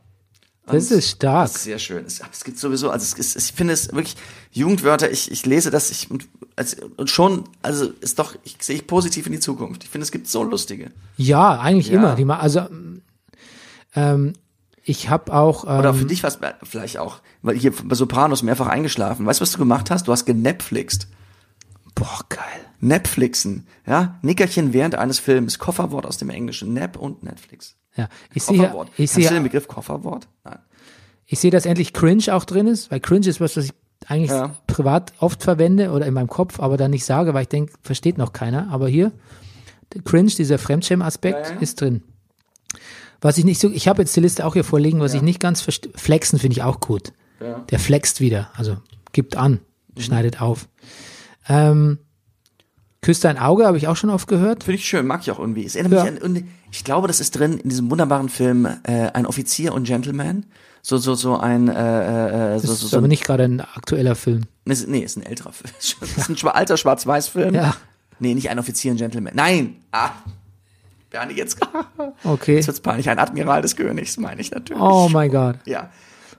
Das ist stark. Das ist sehr schön. Es, es gibt sowieso, also es ist, ich finde es wirklich Jugendwörter. Ich, ich lese das, ich und, also, und schon, also ist doch, ich sehe ich positiv in die Zukunft. Ich finde, es gibt so lustige. Ja, eigentlich Ja. immer. Die also ähm, ich habe auch ähm, Oder für dich was vielleicht auch, weil hier bei Sopranos mehrfach eingeschlafen. Weißt du, was du gemacht hast? Du hast genetflixt. boah geil. Netflixen, ja? Nickerchen während eines Films. Kofferwort aus dem Englischen. Nap und Netflix. Ja, ich sehe ich du den sehe Begriff Kofferwort? Nein. ich sehe, dass endlich Cringe auch drin ist, weil Cringe ist was, was ich eigentlich Ja. privat oft verwende oder in meinem Kopf, aber dann nicht sage, weil ich denke, versteht noch keiner. Aber hier der Cringe, dieser Fremdschämen-Aspekt Ja, ja. ist drin. Was ich nicht so, ich habe jetzt die Liste auch hier vorliegen, was ich nicht ganz verstehe. Flexen finde ich auch gut. Der flext wieder, also gibt an, schneidet auf. Ähm, Küsst dein Auge, habe ich auch schon oft gehört. Finde ich schön, mag ich auch irgendwie. Es erinnert mich an, ich glaube, das ist drin in diesem wunderbaren Film äh, Ein Offizier und Gentleman. So, so, so ein, äh, äh, so, Das ist so aber ein, nicht gerade ein aktueller Film. ist, nee, ist ein älterer Film. (laughs) Ist ein alter Schwarz-Weiß-Film. Ja. Nee, nicht ein Offizier und Gentleman. Nein! Ah! Bernie, jetzt, (laughs) Okay. jetzt wird's peinlich. Ein Admiral des Königs, meine ich natürlich. Oh mein Gott. Ja.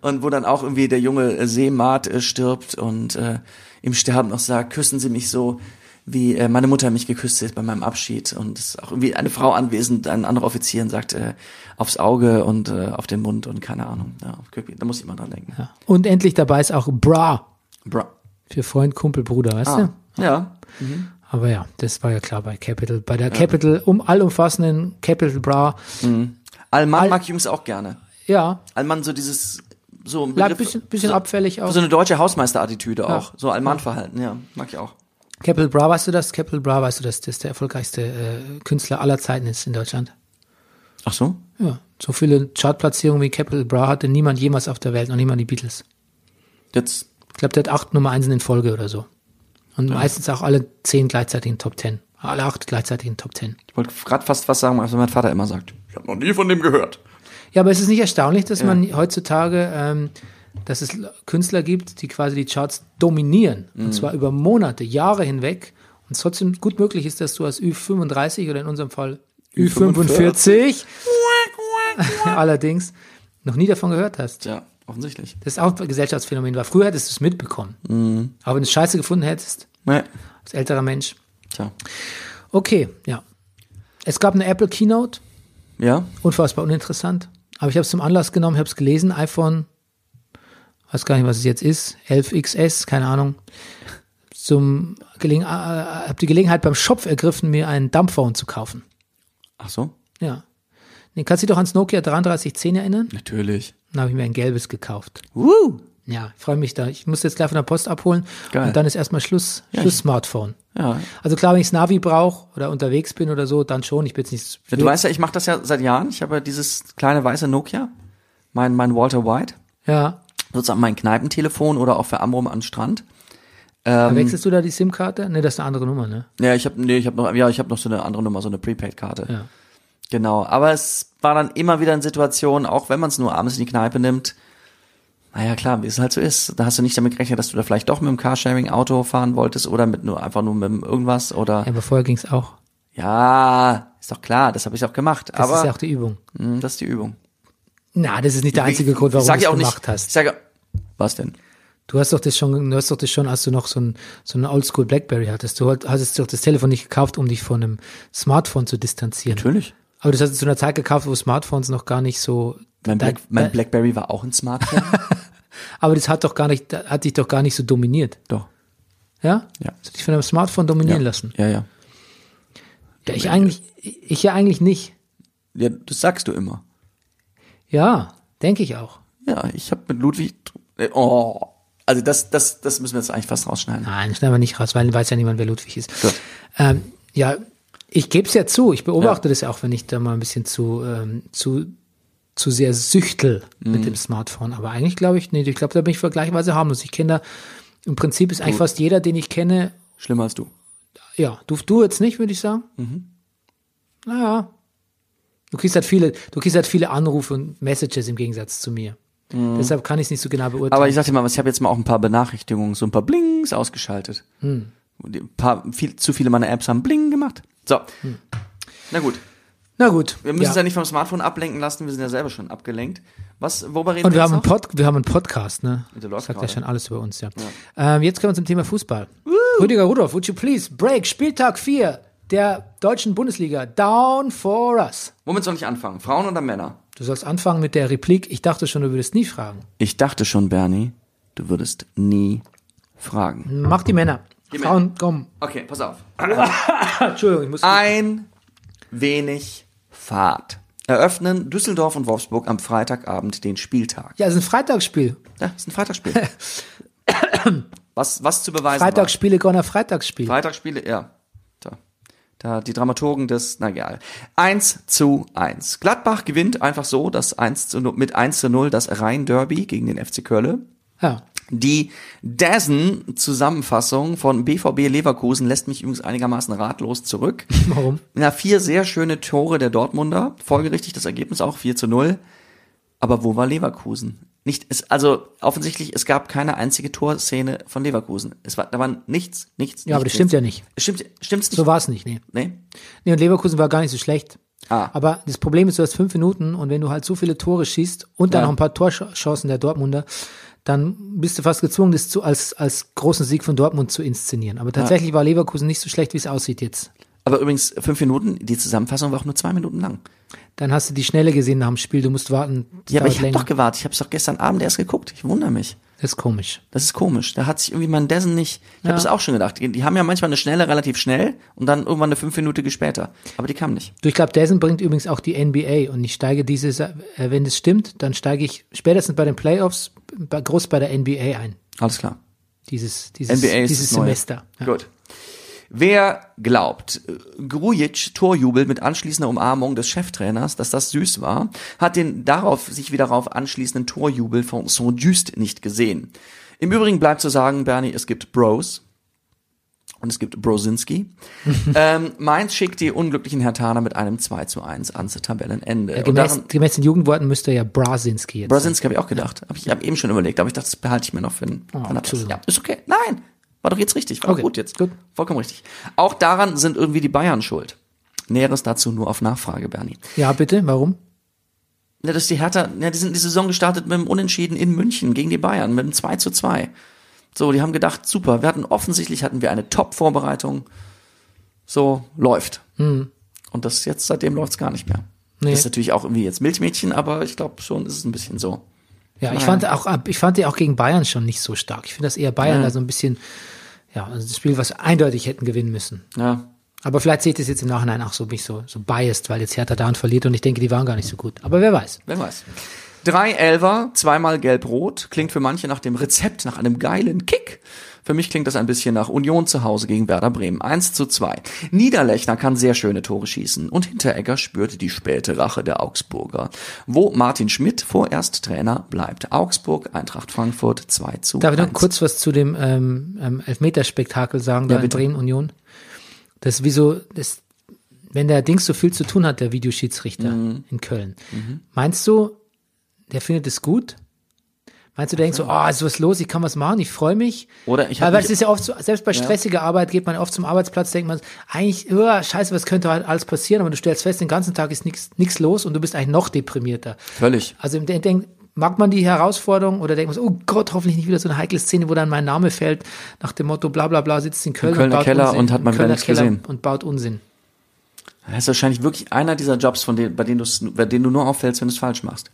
Und wo dann auch irgendwie der junge Seemat äh, stirbt und äh, im Sterben noch sagt, küssen Sie mich so, wie äh, meine Mutter mich geküsst hat bei meinem Abschied. Und es ist auch irgendwie eine Frau anwesend, ein anderer Offizier und sagt äh, aufs Auge und äh, auf den Mund und keine Ahnung. Ja, da muss ich immer dran denken. Ja. Und endlich dabei ist auch Bra Bra. für Freund, Kumpel, Bruder, weißt Ah, du? ja. Aber ja, das war ja klar bei Capital. Bei der Capital, um allumfassenden Capital Bra. Allmann All- mag ich übrigens auch gerne. Ja, Allmann so dieses, so ein bisschen, bisschen so, abfällig auch. so eine deutsche Hausmeisterattitüde auch. So Allmann-Verhalten, ja, mag ich auch. Capital Bra, weißt du das? Capital Bra, weißt du, dass das der erfolgreichste äh, Künstler aller Zeiten ist in Deutschland? Ach so? Ja, so viele Chartplatzierungen wie Capital Bra hatte niemand jemals auf der Welt, noch niemand die Beatles. Jetzt, Ich glaube, der hat acht Nummer Einsen in Folge oder so. Und meistens auch alle zehn gleichzeitig in Top Ten. Alle acht gleichzeitig in Top Ten. ich wollte gerade fast was sagen, was mein Vater immer sagt. Ich habe noch nie von dem gehört. Ja, aber es ist nicht erstaunlich, dass man heutzutage, ähm, dass es Künstler gibt, die quasi die Charts dominieren. Mhm. Und zwar über Monate, Jahre hinweg. Und es trotzdem gut möglich ist, dass du als Ü35 oder in unserem Fall Ü45 (laughs) allerdings noch nie davon gehört hast. Ja, offensichtlich. Das ist auch ein Gesellschaftsphänomen, weil früher hättest du es mitbekommen. Mhm. Aber wenn du es scheiße gefunden hättest, Nee. als älterer Mensch. Tja. Okay, ja. Es gab eine Apple Keynote, Ja? unfassbar uninteressant. Aber ich habe es zum Anlass genommen, habe es gelesen, iPhone, weiß gar nicht, was es jetzt ist, 11XS, keine Ahnung. Zum Gelegen, äh, habe die Gelegenheit beim Shop ergriffen, mir einen Dumbphone zu kaufen. Ach so? Ja. Nee, kannst du dich doch ans Nokia 3310 erinnern? Natürlich. Dann habe ich mir ein gelbes gekauft. Woo! Ja, ich freue mich da. Ich muss jetzt gleich von der Post abholen Geil. und dann ist erstmal Schluss, Schluss Smartphone. Ja. Also klar, wenn ich Navi brauche oder unterwegs bin oder so, dann schon. Ich bin jetzt nicht. ja du weißt ja, ich mache das ja seit Jahren. Ich habe ja dieses kleine weiße Nokia, mein, mein Walter White, Ja. Sozusagen mein Kneipentelefon oder auch für Amrum am Strand. Ähm, Wechselst du da die SIM-Karte? Nee, das ist eine andere Nummer, ne? Ja, ich habe nee, ich habe noch ja, ich habe noch so eine andere Nummer, so eine Prepaid-Karte. Ja. Genau, aber es war dann immer wieder in Situationen, auch wenn man es nur abends in die Kneipe nimmt. Naja, klar, wie es halt so ist. Da hast du nicht damit gerechnet, dass du da vielleicht doch mit dem Carsharing-Auto fahren wolltest oder mit nur einfach nur mit irgendwas oder Ja, aber vorher ging's auch. ja, ist doch klar, das habe ich auch gemacht. Das aber ist ja auch die Übung. mh, das ist die Übung. Na, das ist nicht der einzige Ich- Grund, warum du es auch gemacht nicht, hast. Ich sage, was denn? Du hast doch das schon, du hast doch das schon, als du noch so ein, so ein Oldschool Blackberry hattest. Du hast doch das Telefon nicht gekauft, um dich von einem Smartphone zu distanzieren. Natürlich. Aber das hast du zu einer Zeit gekauft, wo Smartphones noch gar nicht so, Mein, da- Black, mein da- Blackberry war auch ein Smartphone. (laughs) aber das hat doch gar nicht, hat dich doch gar nicht so dominiert. doch. Ja? Ja. Hast du dich von einem Smartphone dominieren Ja. lassen? Ja, ja. Ja, ich eigentlich, ich ja eigentlich nicht. Ja, das sagst du immer. Ja, denke ich auch. Ja, ich habe mit Ludwig. äh, Oh, also das, das, das müssen wir jetzt eigentlich fast rausschneiden. Nein, schneiden wir nicht raus, weil weiß ja niemand, wer Ludwig ist. Gut. Ähm, ja, ich gebe es ja zu. Ich beobachte das ja auch, wenn ich da mal ein bisschen zu, ähm, zu, zu sehr süchtel Mhm. mit dem Smartphone. Aber eigentlich glaube ich, nee, ich glaube, da bin ich vergleichsweise harmlos. Ich kenne da, im Prinzip ist eigentlich fast jeder, den ich kenne, Schlimmer als du. ja, du, du jetzt nicht, würde ich sagen. Mhm. Naja. Du kriegst halt viele, du kriegst halt viele Anrufe und Messages im Gegensatz zu mir. Deshalb kann ich es nicht so genau beurteilen. Mhm. Aber ich sag dir mal, ich habe jetzt mal auch ein paar Benachrichtigungen, so ein paar Blings ausgeschaltet. Hm. Ein paar, viel, zu viele meiner Apps haben Bling gemacht. So. Na gut. Na gut. Wir müssen Hm. ja. uns ja nicht vom Smartphone ablenken lassen, wir sind ja selber schon abgelenkt. Was, worüber reden Und wir jetzt haben, einen noch? Pod, wir haben einen Podcast, ne? Der läuft Sagt ja schon alles über uns, ja. Ähm, jetzt kommen wir zum Thema Fußball. Rüdiger Rudolph, would you please break Spieltag 4 der deutschen Bundesliga down for us? Womit soll ich anfangen? Frauen oder Männer? Du sollst anfangen mit der Replik, ich dachte schon, du würdest nie fragen. Ich dachte schon, Bernie, du würdest nie fragen. Mach die Männer. Die Frauen, komm. Okay, pass auf. (laughs) Entschuldigung, ich muss... Ein wenig Fahrt. Eröffnen Düsseldorf und Wolfsburg am Freitagabend den Spieltag. ja, es ist ein Freitagsspiel. Ja, ist ein Freitagsspiel. (laughs) was, was zu beweisen Freitagsspiele, Gonner Freitagsspiel. Freitagsspiele, ja. Da. Die Dramaturgen des, na egal. 1 zu 1. Gladbach gewinnt einfach so das 1 zu 0, mit 1 zu 0 das Rhein-Derby gegen den FC Köln. Ja. Die Dazen-Zusammenfassung von BVB Leverkusen lässt mich übrigens einigermaßen ratlos zurück. (laughs) Warum? Na, vier sehr schöne Tore der Dortmunder. Folgerichtig das Ergebnis auch 4 zu 0. Aber wo war Leverkusen? Nicht, es, also offensichtlich, es gab keine einzige Torszene von Leverkusen. Es war, da war nichts, nichts. Ja, aber das nichts, stimmt ja nichts. nicht. Es stimmt, stimmt's nicht? So war es nicht, nee. nee? Nee, und Leverkusen war gar nicht so schlecht. Ah. Aber das Problem ist, du hast fünf Minuten und wenn du halt so viele Tore schießt und dann Ja. noch ein paar Torchancen der Dortmunder, dann bist du fast gezwungen, das zu, als, als großen Sieg von Dortmund zu inszenieren. Aber tatsächlich war Leverkusen nicht so schlecht, wie es aussieht jetzt. Aber übrigens, fünf Minuten, die Zusammenfassung war auch nur zwei Minuten lang. Dann hast du die Schnelle gesehen nach dem Spiel, du musst warten. Ja, aber ich habe doch gewartet. Ich habe es doch gestern Abend erst geguckt. Ich wundere mich. Das ist komisch. Das ist komisch. Da hat sich irgendwie mein Dessen nicht. Ich Ja. habe es auch schon gedacht. Die, die haben ja manchmal eine schnelle relativ schnell und dann irgendwann eine fünf Minuten später. Aber die kam nicht. Du, ich glaube, Dessen bringt übrigens auch die NBA und ich steige dieses, äh, wenn das stimmt, dann steige ich spätestens bei den Playoffs bei, groß bei der NBA ein. Alles klar. Dieses, dieses, NBA ist dieses. Semester. Ja. Gut. Wer glaubt, Grujic Torjubel mit anschließender Umarmung des Cheftrainers, dass das süß war, hat den darauf sich wieder darauf anschließenden Torjubel von Saint-Just nicht gesehen. Im Übrigen bleibt zu sagen, Bernie, es gibt Bros. Und es gibt Brosinski. (laughs) ähm, Mainz schickt die unglücklichen Hertaner mit einem 2 zu 1 ans Tabellenende. Ja, gemäß, daran- gemäß den Jugendworten müsste ja Brasinski jetzt. Brasinski habe ich auch gedacht. Hab ich habe eben schon überlegt, aber ich dachte, das behalte ich mir noch für einen Oh. Ja, ist okay. Nein, war doch jetzt richtig. War Okay, gut jetzt. gut. Vollkommen richtig. Auch daran sind irgendwie die Bayern schuld. Näheres dazu nur auf Nachfrage, Bernie. Ja, bitte, warum? Ja, dass die Hertha, ja, die sind die Saison gestartet mit dem Unentschieden in München gegen die Bayern, mit dem 2 zu 2. So, die haben gedacht, super, wir hatten offensichtlich hatten wir eine Top-Vorbereitung. So, läuft. Und das jetzt, seitdem läuft's gar nicht mehr. Hm. Nee. Das ist natürlich auch irgendwie jetzt Milchmädchen, aber ich glaube schon ist es ein bisschen so. Ja, ich fand auch, ich fand die auch gegen Bayern schon nicht so stark. Ich finde das eher Bayern Ja. da so ein bisschen, ja, also das Spiel, was eindeutig hätten gewinnen müssen. Ja, Aber vielleicht seht ihr es jetzt im Nachhinein auch so mich so, so biased, weil jetzt Hertha und verliert und ich denke, die waren gar nicht so gut. Aber wer weiß. wer weiß. Drei Elfer, zweimal gelb-rot, klingt für manche nach dem Rezept, nach einem geilen Kick. Für mich klingt das ein bisschen nach Union zu Hause gegen Werder Bremen. 1 zu 2. Niederlechner kann sehr schöne Tore schießen und Hinteregger spürte die späte Rache der Augsburger, wo Martin Schmidt vorerst Trainer bleibt. Augsburg, Eintracht Frankfurt 2 zu Darf ich noch 1. kurz was zu dem ähm, ähm, Elfmeterspektakel sagen, da Ja, in bitte. Bremen Union? Das ist wie so, das, wenn der Dings so viel zu tun hat, der Videoschiedsrichter Mhm. in Köln. Meinst du, der findet es gut? Meinst du, der denkt so, oh, ist was los, ich kann was machen, ich freue mich? Oder ich Weil, hab weil mich- es ist ja oft so, selbst bei stressiger Arbeit geht man oft zum Arbeitsplatz, denkt man, eigentlich, oh, scheiße, was könnte halt alles passieren, aber du stellst fest, den ganzen Tag ist nichts los und du bist eigentlich noch deprimierter. Völlig. Also im denk, mag man die Herausforderung oder denkt man so, oh Gott, hoffentlich nicht wieder so eine heikle Szene, wo dann mein Name fällt, nach dem Motto, bla bla bla, sitzt in Köln Kölner und baut Keller Unsinn. und hat Im wieder nichts Keller gesehen. Und baut Unsinn. Das ist wahrscheinlich wirklich einer dieser Jobs, von denen, bei denen, du's, bei denen du nur auffällst, wenn du es falsch machst.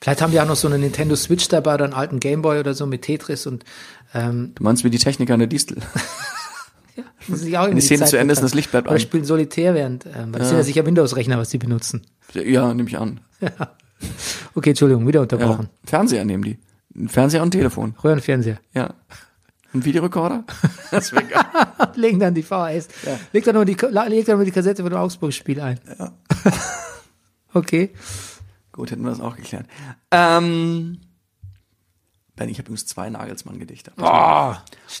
Vielleicht haben die auch noch so eine Nintendo Switch dabei oder einen alten Gameboy oder so mit Tetris und ähm, Du meinst wie die Techniker in der Distel. (laughs) (laughs) auch irgendwie die Szene Zeit zu Ende ist das Licht bleibt Oder an. spielen Solitär während, ähm, weil das sind ja sicher Windows-Rechner, was die benutzen. Ja, nehme ich an. (laughs) Okay, Entschuldigung, wieder Ja. unterbrochen. Fernseher nehmen die. Fernseher und ein Telefon. Röhrenfernseher. Ja. Ein Videorekorder? Das wäre geil. Legen dann die VHS. Leg dann nur die, leg dann nur die Kassette von dem Augsburg-Spiel ein. okay. Gut, hätten wir das auch geklärt. Ähm, Ben, ich habe übrigens zwei Nagelsmann-Gedichte. Oh,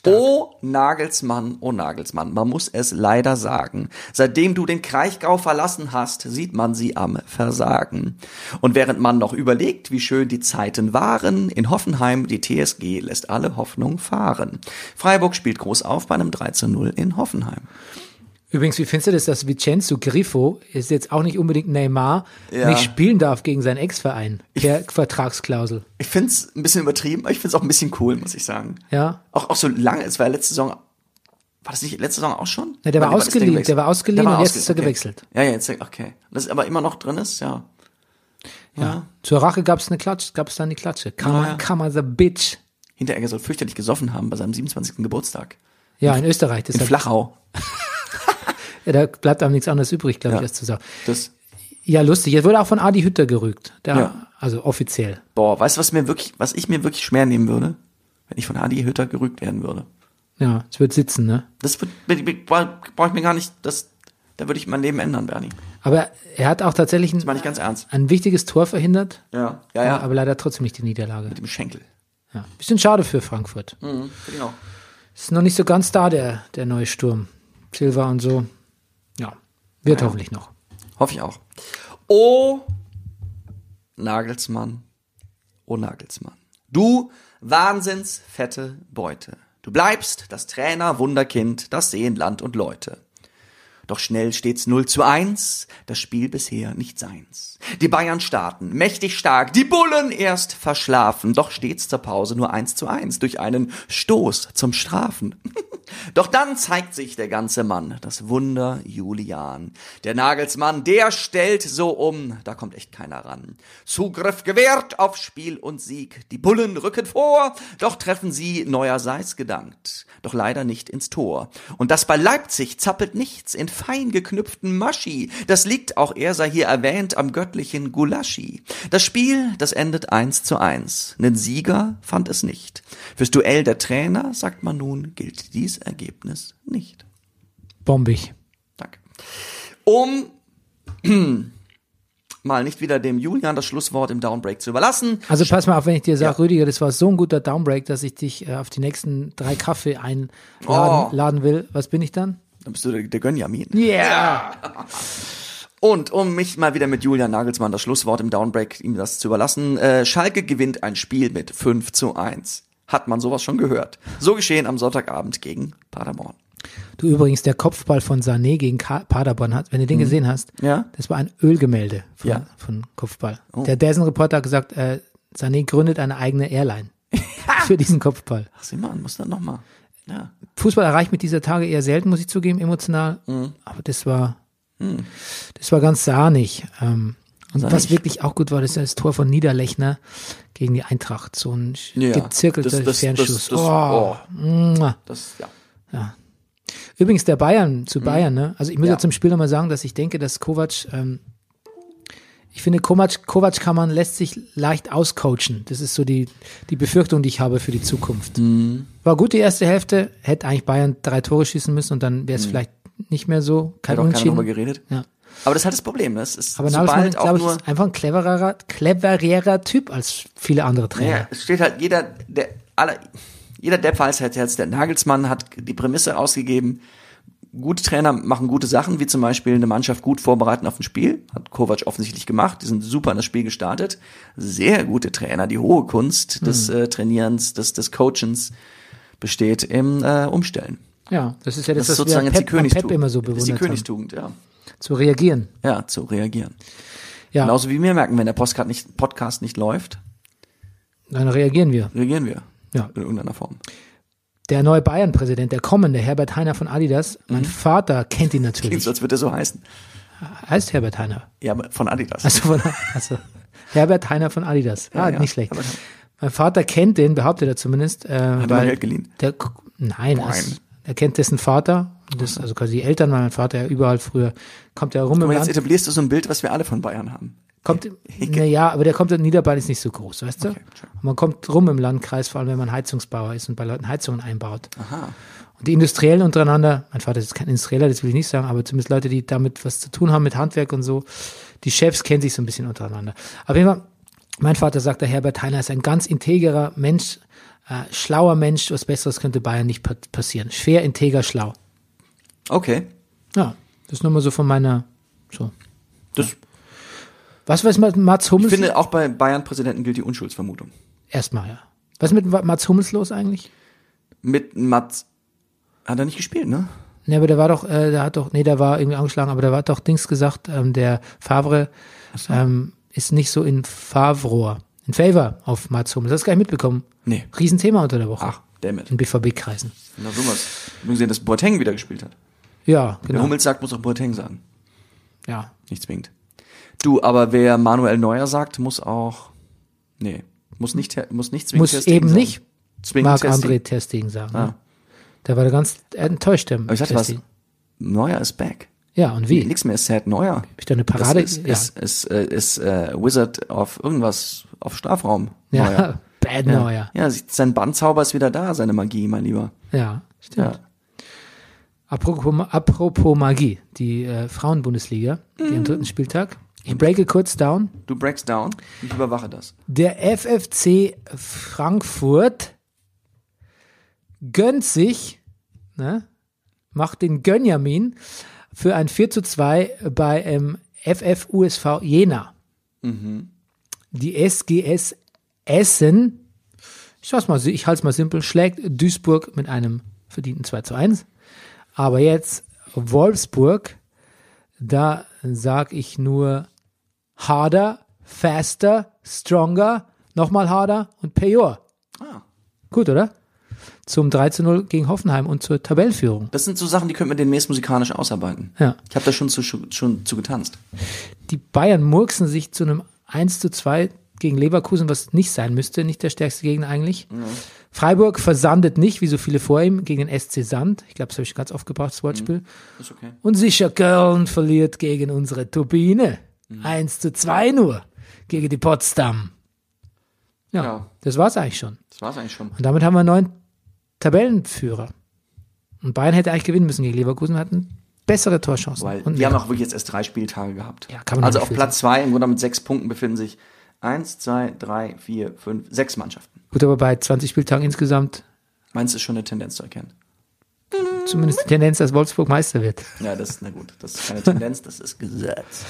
Oh, Nagelsmann, oh Nagelsmann, man muss es leider sagen. Seitdem du den Kraichgau verlassen hast, sieht man sie am Versagen. Und während man noch überlegt, wie schön die Zeiten waren, in Hoffenheim, die TSG lässt alle Hoffnung fahren. Freiburg spielt groß auf bei einem 3 zu 0 in Hoffenheim. Übrigens, wie findest du das, dass Vincenzo Griffo ist jetzt auch nicht unbedingt Neymar, Ja. nicht spielen darf gegen seinen Ex-Verein per Vertragsklausel? Ich find's ein bisschen übertrieben, aber ich find's auch ein bisschen cool, muss ich sagen. Ja. Auch, auch so lange, es war ja letzte Saison, war das nicht letzte Saison auch schon? Ja, der war ausgeliehen, der war ausgeliehen Der war und jetzt ist er ausgeliehen, gewechselt. Okay. Ja, ja, jetzt, okay. Das ist aber immer noch drin ist, ja. Ja. Zur Rache gab es eine Klatsche, gab es dann die Klatsche. Kammer, Ja. Kammer the Bitch. Hinteregger soll fürchterlich gesoffen haben bei seinem 27. Geburtstag. Ja, in Österreich. In Deshalb, Flachau. (laughs) ja, da bleibt einem nichts anderes übrig, glaube Ja. ich, das zu sagen. Das, Ja, lustig. Jetzt wurde auch von Adi Hütter gerügt. Da, Ja. Also offiziell. boah, weißt du, was mir wirklich, was ich mir wirklich schwer nehmen würde? Wenn ich von Adi Hütter gerügt werden würde. Ja, es wird sitzen, ne? Das wird, brauche ich mir gar nicht, das, da würde ich mein Leben ändern, Bernie. Aber er hat auch tatsächlich ein, ich ganz ernst. ein wichtiges Tor verhindert, Ja, ja, ja. aber leider trotzdem nicht die Niederlage. mit dem Schenkel. Ja. Bisschen schade für Frankfurt. Mhm, auch. Ist noch nicht so ganz da, der, der neue Sturm. Silva und so. Wird hoffentlich noch. Hoffe ich auch. Oh, Nagelsmann. Oh, Nagelsmann. Du wahnsinns fette Beute. Du bleibst das Trainer Wunderkind, das sehen Land und Leute. Doch schnell steht's 0 zu 1, das Spiel bisher nicht seins. Die Bayern starten, mächtig stark, die Bullen erst verschlafen, doch stets zur Pause nur 1 zu 1 durch einen Stoß zum Strafen. (laughs) Doch dann zeigt sich der ganze Mann, das Wunder Julian. Der Nagelsmann, der stellt so um, da kommt echt keiner ran. Zugriff gewährt auf Spiel und Sieg. Die Bullen rücken vor, doch treffen sie neuerseits gedankt. Doch leider nicht ins Tor. Und das bei Leipzig zappelt nichts in fein geknüpften Maschi. Das liegt, auch er sei hier erwähnt, am göttlichen Gulaschi. Das Spiel, das endet eins zu eins. Nen Sieger fand es nicht. Fürs Duell der Trainer, sagt man nun, gilt dies Ergebnis nicht. Bombig. Danke. Um (clears throat) mal nicht wieder dem Julian das Schlusswort im Downbreak zu überlassen. Also pass mal auf, wenn ich dir sage, Ja. Rüdiger, das war so ein guter Downbreak, dass ich dich äh, auf die nächsten drei Kaffee einladen Oh. will. Was bin ich dann? Dann bist du der, der Gönjamin. Yeah! Und um mich mal wieder mit Julian Nagelsmann das Schlusswort im Downbreak ihm das zu überlassen, äh, Schalke gewinnt ein Spiel mit 5 zu 1. Hat man sowas schon gehört. So geschehen am Sonntagabend gegen Paderborn. Du übrigens, der Kopfball von Sané gegen Ka Paderborn hat, wenn du den gesehen hast, Ja? das war ein Ölgemälde von, Ja. von Kopfball. Oh. Der Dazen-Reporter hat gesagt, äh, Sané gründet eine eigene Airline (laughs) für diesen Kopfball. Ach, sieh mal an, muss dann nochmal. Ja. Fußball erreicht mit dieser Tage eher selten, muss ich zugeben, emotional. Mhm. Aber das war, das war ganz sahnig. Ähm, und was Sahnig. wirklich auch gut war, das ist das Tor von Niederlechner gegen die Eintracht. So ein Ja, gezirkelter das- das- Fernschuss. das- das- oh. Mua. Das, ja. Übrigens der Bayern zu Bayern, ne? Also ich muss ja, Mhm. Ja. zum Spiel nochmal sagen, dass ich denke, dass Kovac, ähm, ich finde, Kovac, Kovac kann man, lässt sich leicht auscoachen. Das ist so die, die Befürchtung, die ich habe für die Zukunft. Mhm. War gut die erste Hälfte, hätte eigentlich Bayern drei Tore schießen müssen und dann wäre es vielleicht nicht mehr so, kein Mhm. Hat auch keiner drüber geredet. Ja. Aber das ist halt das Problem. Das ist Aber Nagelsmann, glaube ich, ist einfach ein clevererer, clevererer Typ als viele andere Trainer. Ja, es steht halt jeder, der, aller, jeder Depp weiß halt jetzt, der Nagelsmann hat die Prämisse ausgegeben, gute Trainer machen gute Sachen, wie zum Beispiel eine Mannschaft gut vorbereiten auf ein Spiel. Hat Kovac offensichtlich gemacht. Die sind super in das Spiel gestartet. Sehr gute Trainer. Die hohe Kunst des Hm. äh, Trainierens, des, des Coachens besteht im äh, Umstellen. Ja, das ist ja das, Das ist was wir sozusagen jetzt die Pep, Pep Königstugend. immer so das ist die bewundert haben. Königstugend, ja. Zu reagieren. Ja, zu reagieren. Ja, Genauso wie wir merken, wenn der Postcard nicht, Podcast nicht läuft, dann reagieren wir. reagieren wir. Ja. In irgendeiner Form. Der neue Bayern-Präsident, der kommende, Herbert Heiner von Adidas, mein Vater kennt ihn (laughs) Klingt natürlich. so, als würde er so heißen. Heißt Herbert Heiner. Ja, von Adidas. Also, von, also Herbert Heiner von Adidas. Ah, ja. nicht schlecht. Mein Vater kennt den, behauptet er zumindest. Äh, Hat er mal Geld geliehen? Der, nein, Nein. Das, er kennt dessen Vater. Das, also quasi die Eltern, weil mein Vater ja überall früher kommt ja rum im Aber jetzt etablierst du so ein Bild, was wir alle von Bayern haben. Kommt, naja, aber der kommt in Niederbayern ist nicht so groß, weißt du? Okay, man kommt rum im Landkreis, vor allem wenn man Heizungsbauer ist und bei Leuten Heizungen einbaut. Aha. Und die Industriellen untereinander, mein Vater ist kein Industrieller, das will ich nicht sagen, aber zumindest Leute, die damit was zu tun haben mit Handwerk und so, die Chefs kennen sich so ein bisschen untereinander. Auf jeden Fall, mein Vater sagt, der Herbert Heiner ist ein ganz integrer Mensch, äh, schlauer Mensch, was Besseres könnte Bayern nicht pa passieren. Schwer, integer, schlau. Okay. Ja, das ist nochmal so von meiner, so. Das, Was weiß mit Mats ich Hummels? finde, auch bei Bayern-Präsidenten gilt die Unschuldsvermutung. Erstmal, ja. Was ist mit Mats Hummels los eigentlich? Mit Mats hat er nicht gespielt, ne? Ne, aber der war doch, äh, der hat doch, nee, der war irgendwie angeschlagen, aber der war doch Dings gesagt, ähm, der Favre ähm, ist nicht so in Favre, in Favor auf Mats Hummels. Hast du gar nicht mitbekommen? Nee. Riesenthema unter der Woche. Ach, dammit. In BVB-Kreisen. Na sowas. Ich habe gesehen, dass Boateng wieder gespielt hat. Ja, genau. Hummels sagt, muss auch Boateng sagen. Ja. Nicht zwingend. Du, aber wer Manuel Neuer sagt, muss auch, nee, muss nicht, muss nicht zwingend Muss Stegen eben sagen. nicht zwingend Marc Ter Stegen. André Testing sagen. Ah. Ne? Der war da ganz enttäuscht. Der Aber ich sagte was, Testing. Neuer ist back. Ja, und wie? Nix mehr sad Neuer. Hab ich da eine Parade? Das ist, ja. ist, ist, äh, ist äh, Wizard auf irgendwas, auf Strafraum. ja. Neuer. (laughs) Bad Ja. Neuer. ja, sein Bandzauber ist wieder da, seine Magie, mein Lieber. Ja, stimmt. Ja. Apropos, apropos Magie, die äh, Frauenbundesliga, die Mhm. am dritten Spieltag. Ich breake kurz down. Du breakst down, ich überwache das. Der FFC Frankfurt gönnt sich, ne, macht den Gönjamin für ein 4 zu 2 bei ähm, FF USV Jena. Die SGS Essen, ich, mal, ich halte es mal simpel, schlägt Duisburg mit einem verdienten 2 zu 1. Aber jetzt Wolfsburg, da sag ich nur harder, faster, stronger, nochmal harder und payor. Ah. Gut, oder? Zum 3 zu 0 gegen Hoffenheim und zur Tabellführung. Das sind so Sachen, die könnte man demnächst musikalisch ausarbeiten. Ja. Ich habe da schon zu, schon zu getanzt. Die Bayern murksen sich zu einem 1 zu 2 gegen Leverkusen, was nicht sein müsste, nicht der stärkste Gegner eigentlich. Freiburg versandet nicht, wie so viele vor ihm, gegen den SC Sand. Ich glaube, das habe ich ganz oft gebracht, das Wortspiel. Ist okay. Und sicher Köln verliert gegen unsere Turbine. 1 zu 2 nur gegen die Potsdam. Ja, Ja. das war's eigentlich schon. Das war's eigentlich schon. Und damit haben wir einen neuen Tabellenführer. Und Bayern hätte eigentlich gewinnen müssen gegen Leverkusen, hatten bessere Torchancen. Weil Und die haben auch wirklich jetzt erst drei Spieltage gehabt. Ja, kann man also auf Platz zwei, im Grunde mit sechs Punkten befinden sich eins, zwei, drei, vier, fünf, sechs Mannschaften. Gut, aber bei 20 Spieltagen insgesamt Meinst du, ist schon eine Tendenz zu erkennen? Zumindest die Tendenz, dass Wolfsburg Meister wird. Ja, das ist, na gut, das ist keine Tendenz, das ist Gesetz.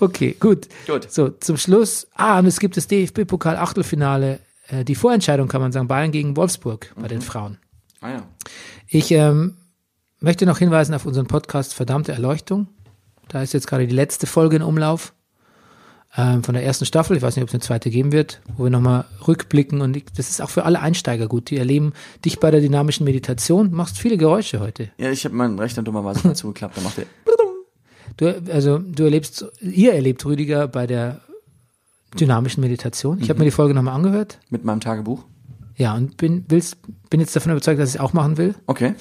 Okay, gut. Gut. So, zum Schluss. Ah, und es gibt das DFB-Pokal-Achtelfinale. Äh, die Vorentscheidung kann man sagen, Bayern gegen Wolfsburg bei den Frauen. Ah ja. Ich ähm, möchte noch hinweisen auf unseren Podcast Verdammte Erleuchtung. Da ist jetzt gerade die letzte Folge in Umlauf ähm, von der ersten Staffel. Ich weiß nicht, ob es eine zweite geben wird, wo wir nochmal rückblicken. Und ich, das ist auch für alle Einsteiger gut. Die erleben dich bei der dynamischen Meditation. Du machst viele Geräusche heute. Ja, ich habe meinen Rechner dummerweise (laughs) mal zugeklappt, da macht er. Du, also du erlebst, ihr erlebt Rüdiger bei der dynamischen Meditation. Ich habe mir die Folge nochmal angehört. Mit meinem Tagebuch. Ja, und bin, willst, bin jetzt davon überzeugt, dass ich es auch machen will. Okay.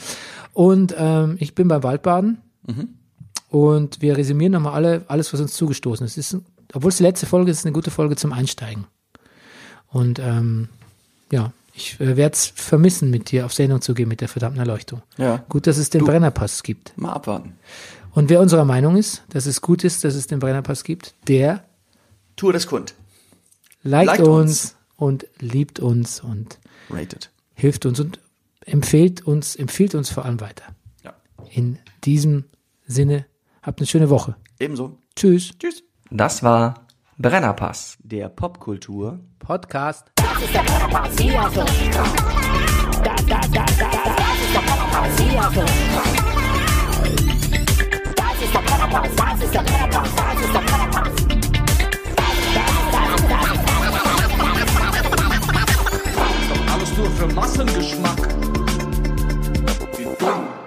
Und ähm, ich bin beim Waldbaden. Und wir resümieren nochmal alle, alles, was uns zugestoßen ist. Es ist. Obwohl es die letzte Folge ist, ist eine gute Folge zum Einsteigen. Und ähm, ja, ich äh, werde es vermissen, mit dir auf Sendung zu gehen mit der verdammten Erleuchtung. Ja. Gut, dass es den Brennerpass gibt. Mal abwarten. Und wer unserer Meinung ist, dass es gut ist, dass es den Brennerpass gibt, der Tour des Kund. liked, Liked uns, uns. und liebt uns und Rated. hilft uns und empfiehlt uns, empfiehlt uns vor allem weiter. Ja. In diesem Sinne, habt eine schöne Woche. Ebenso. Tschüss. Tschüss. Das war Brennerpass. Der Popkultur. Podcast. Das ist der Brennerpass, hier für da, da, da, da, da, das ist der Brennerpass, hier für Das ist der Brennerpass, das ist der Brennerpass, das ist der Brennerpass. Alles nur für Massengeschmack. Wie dumm.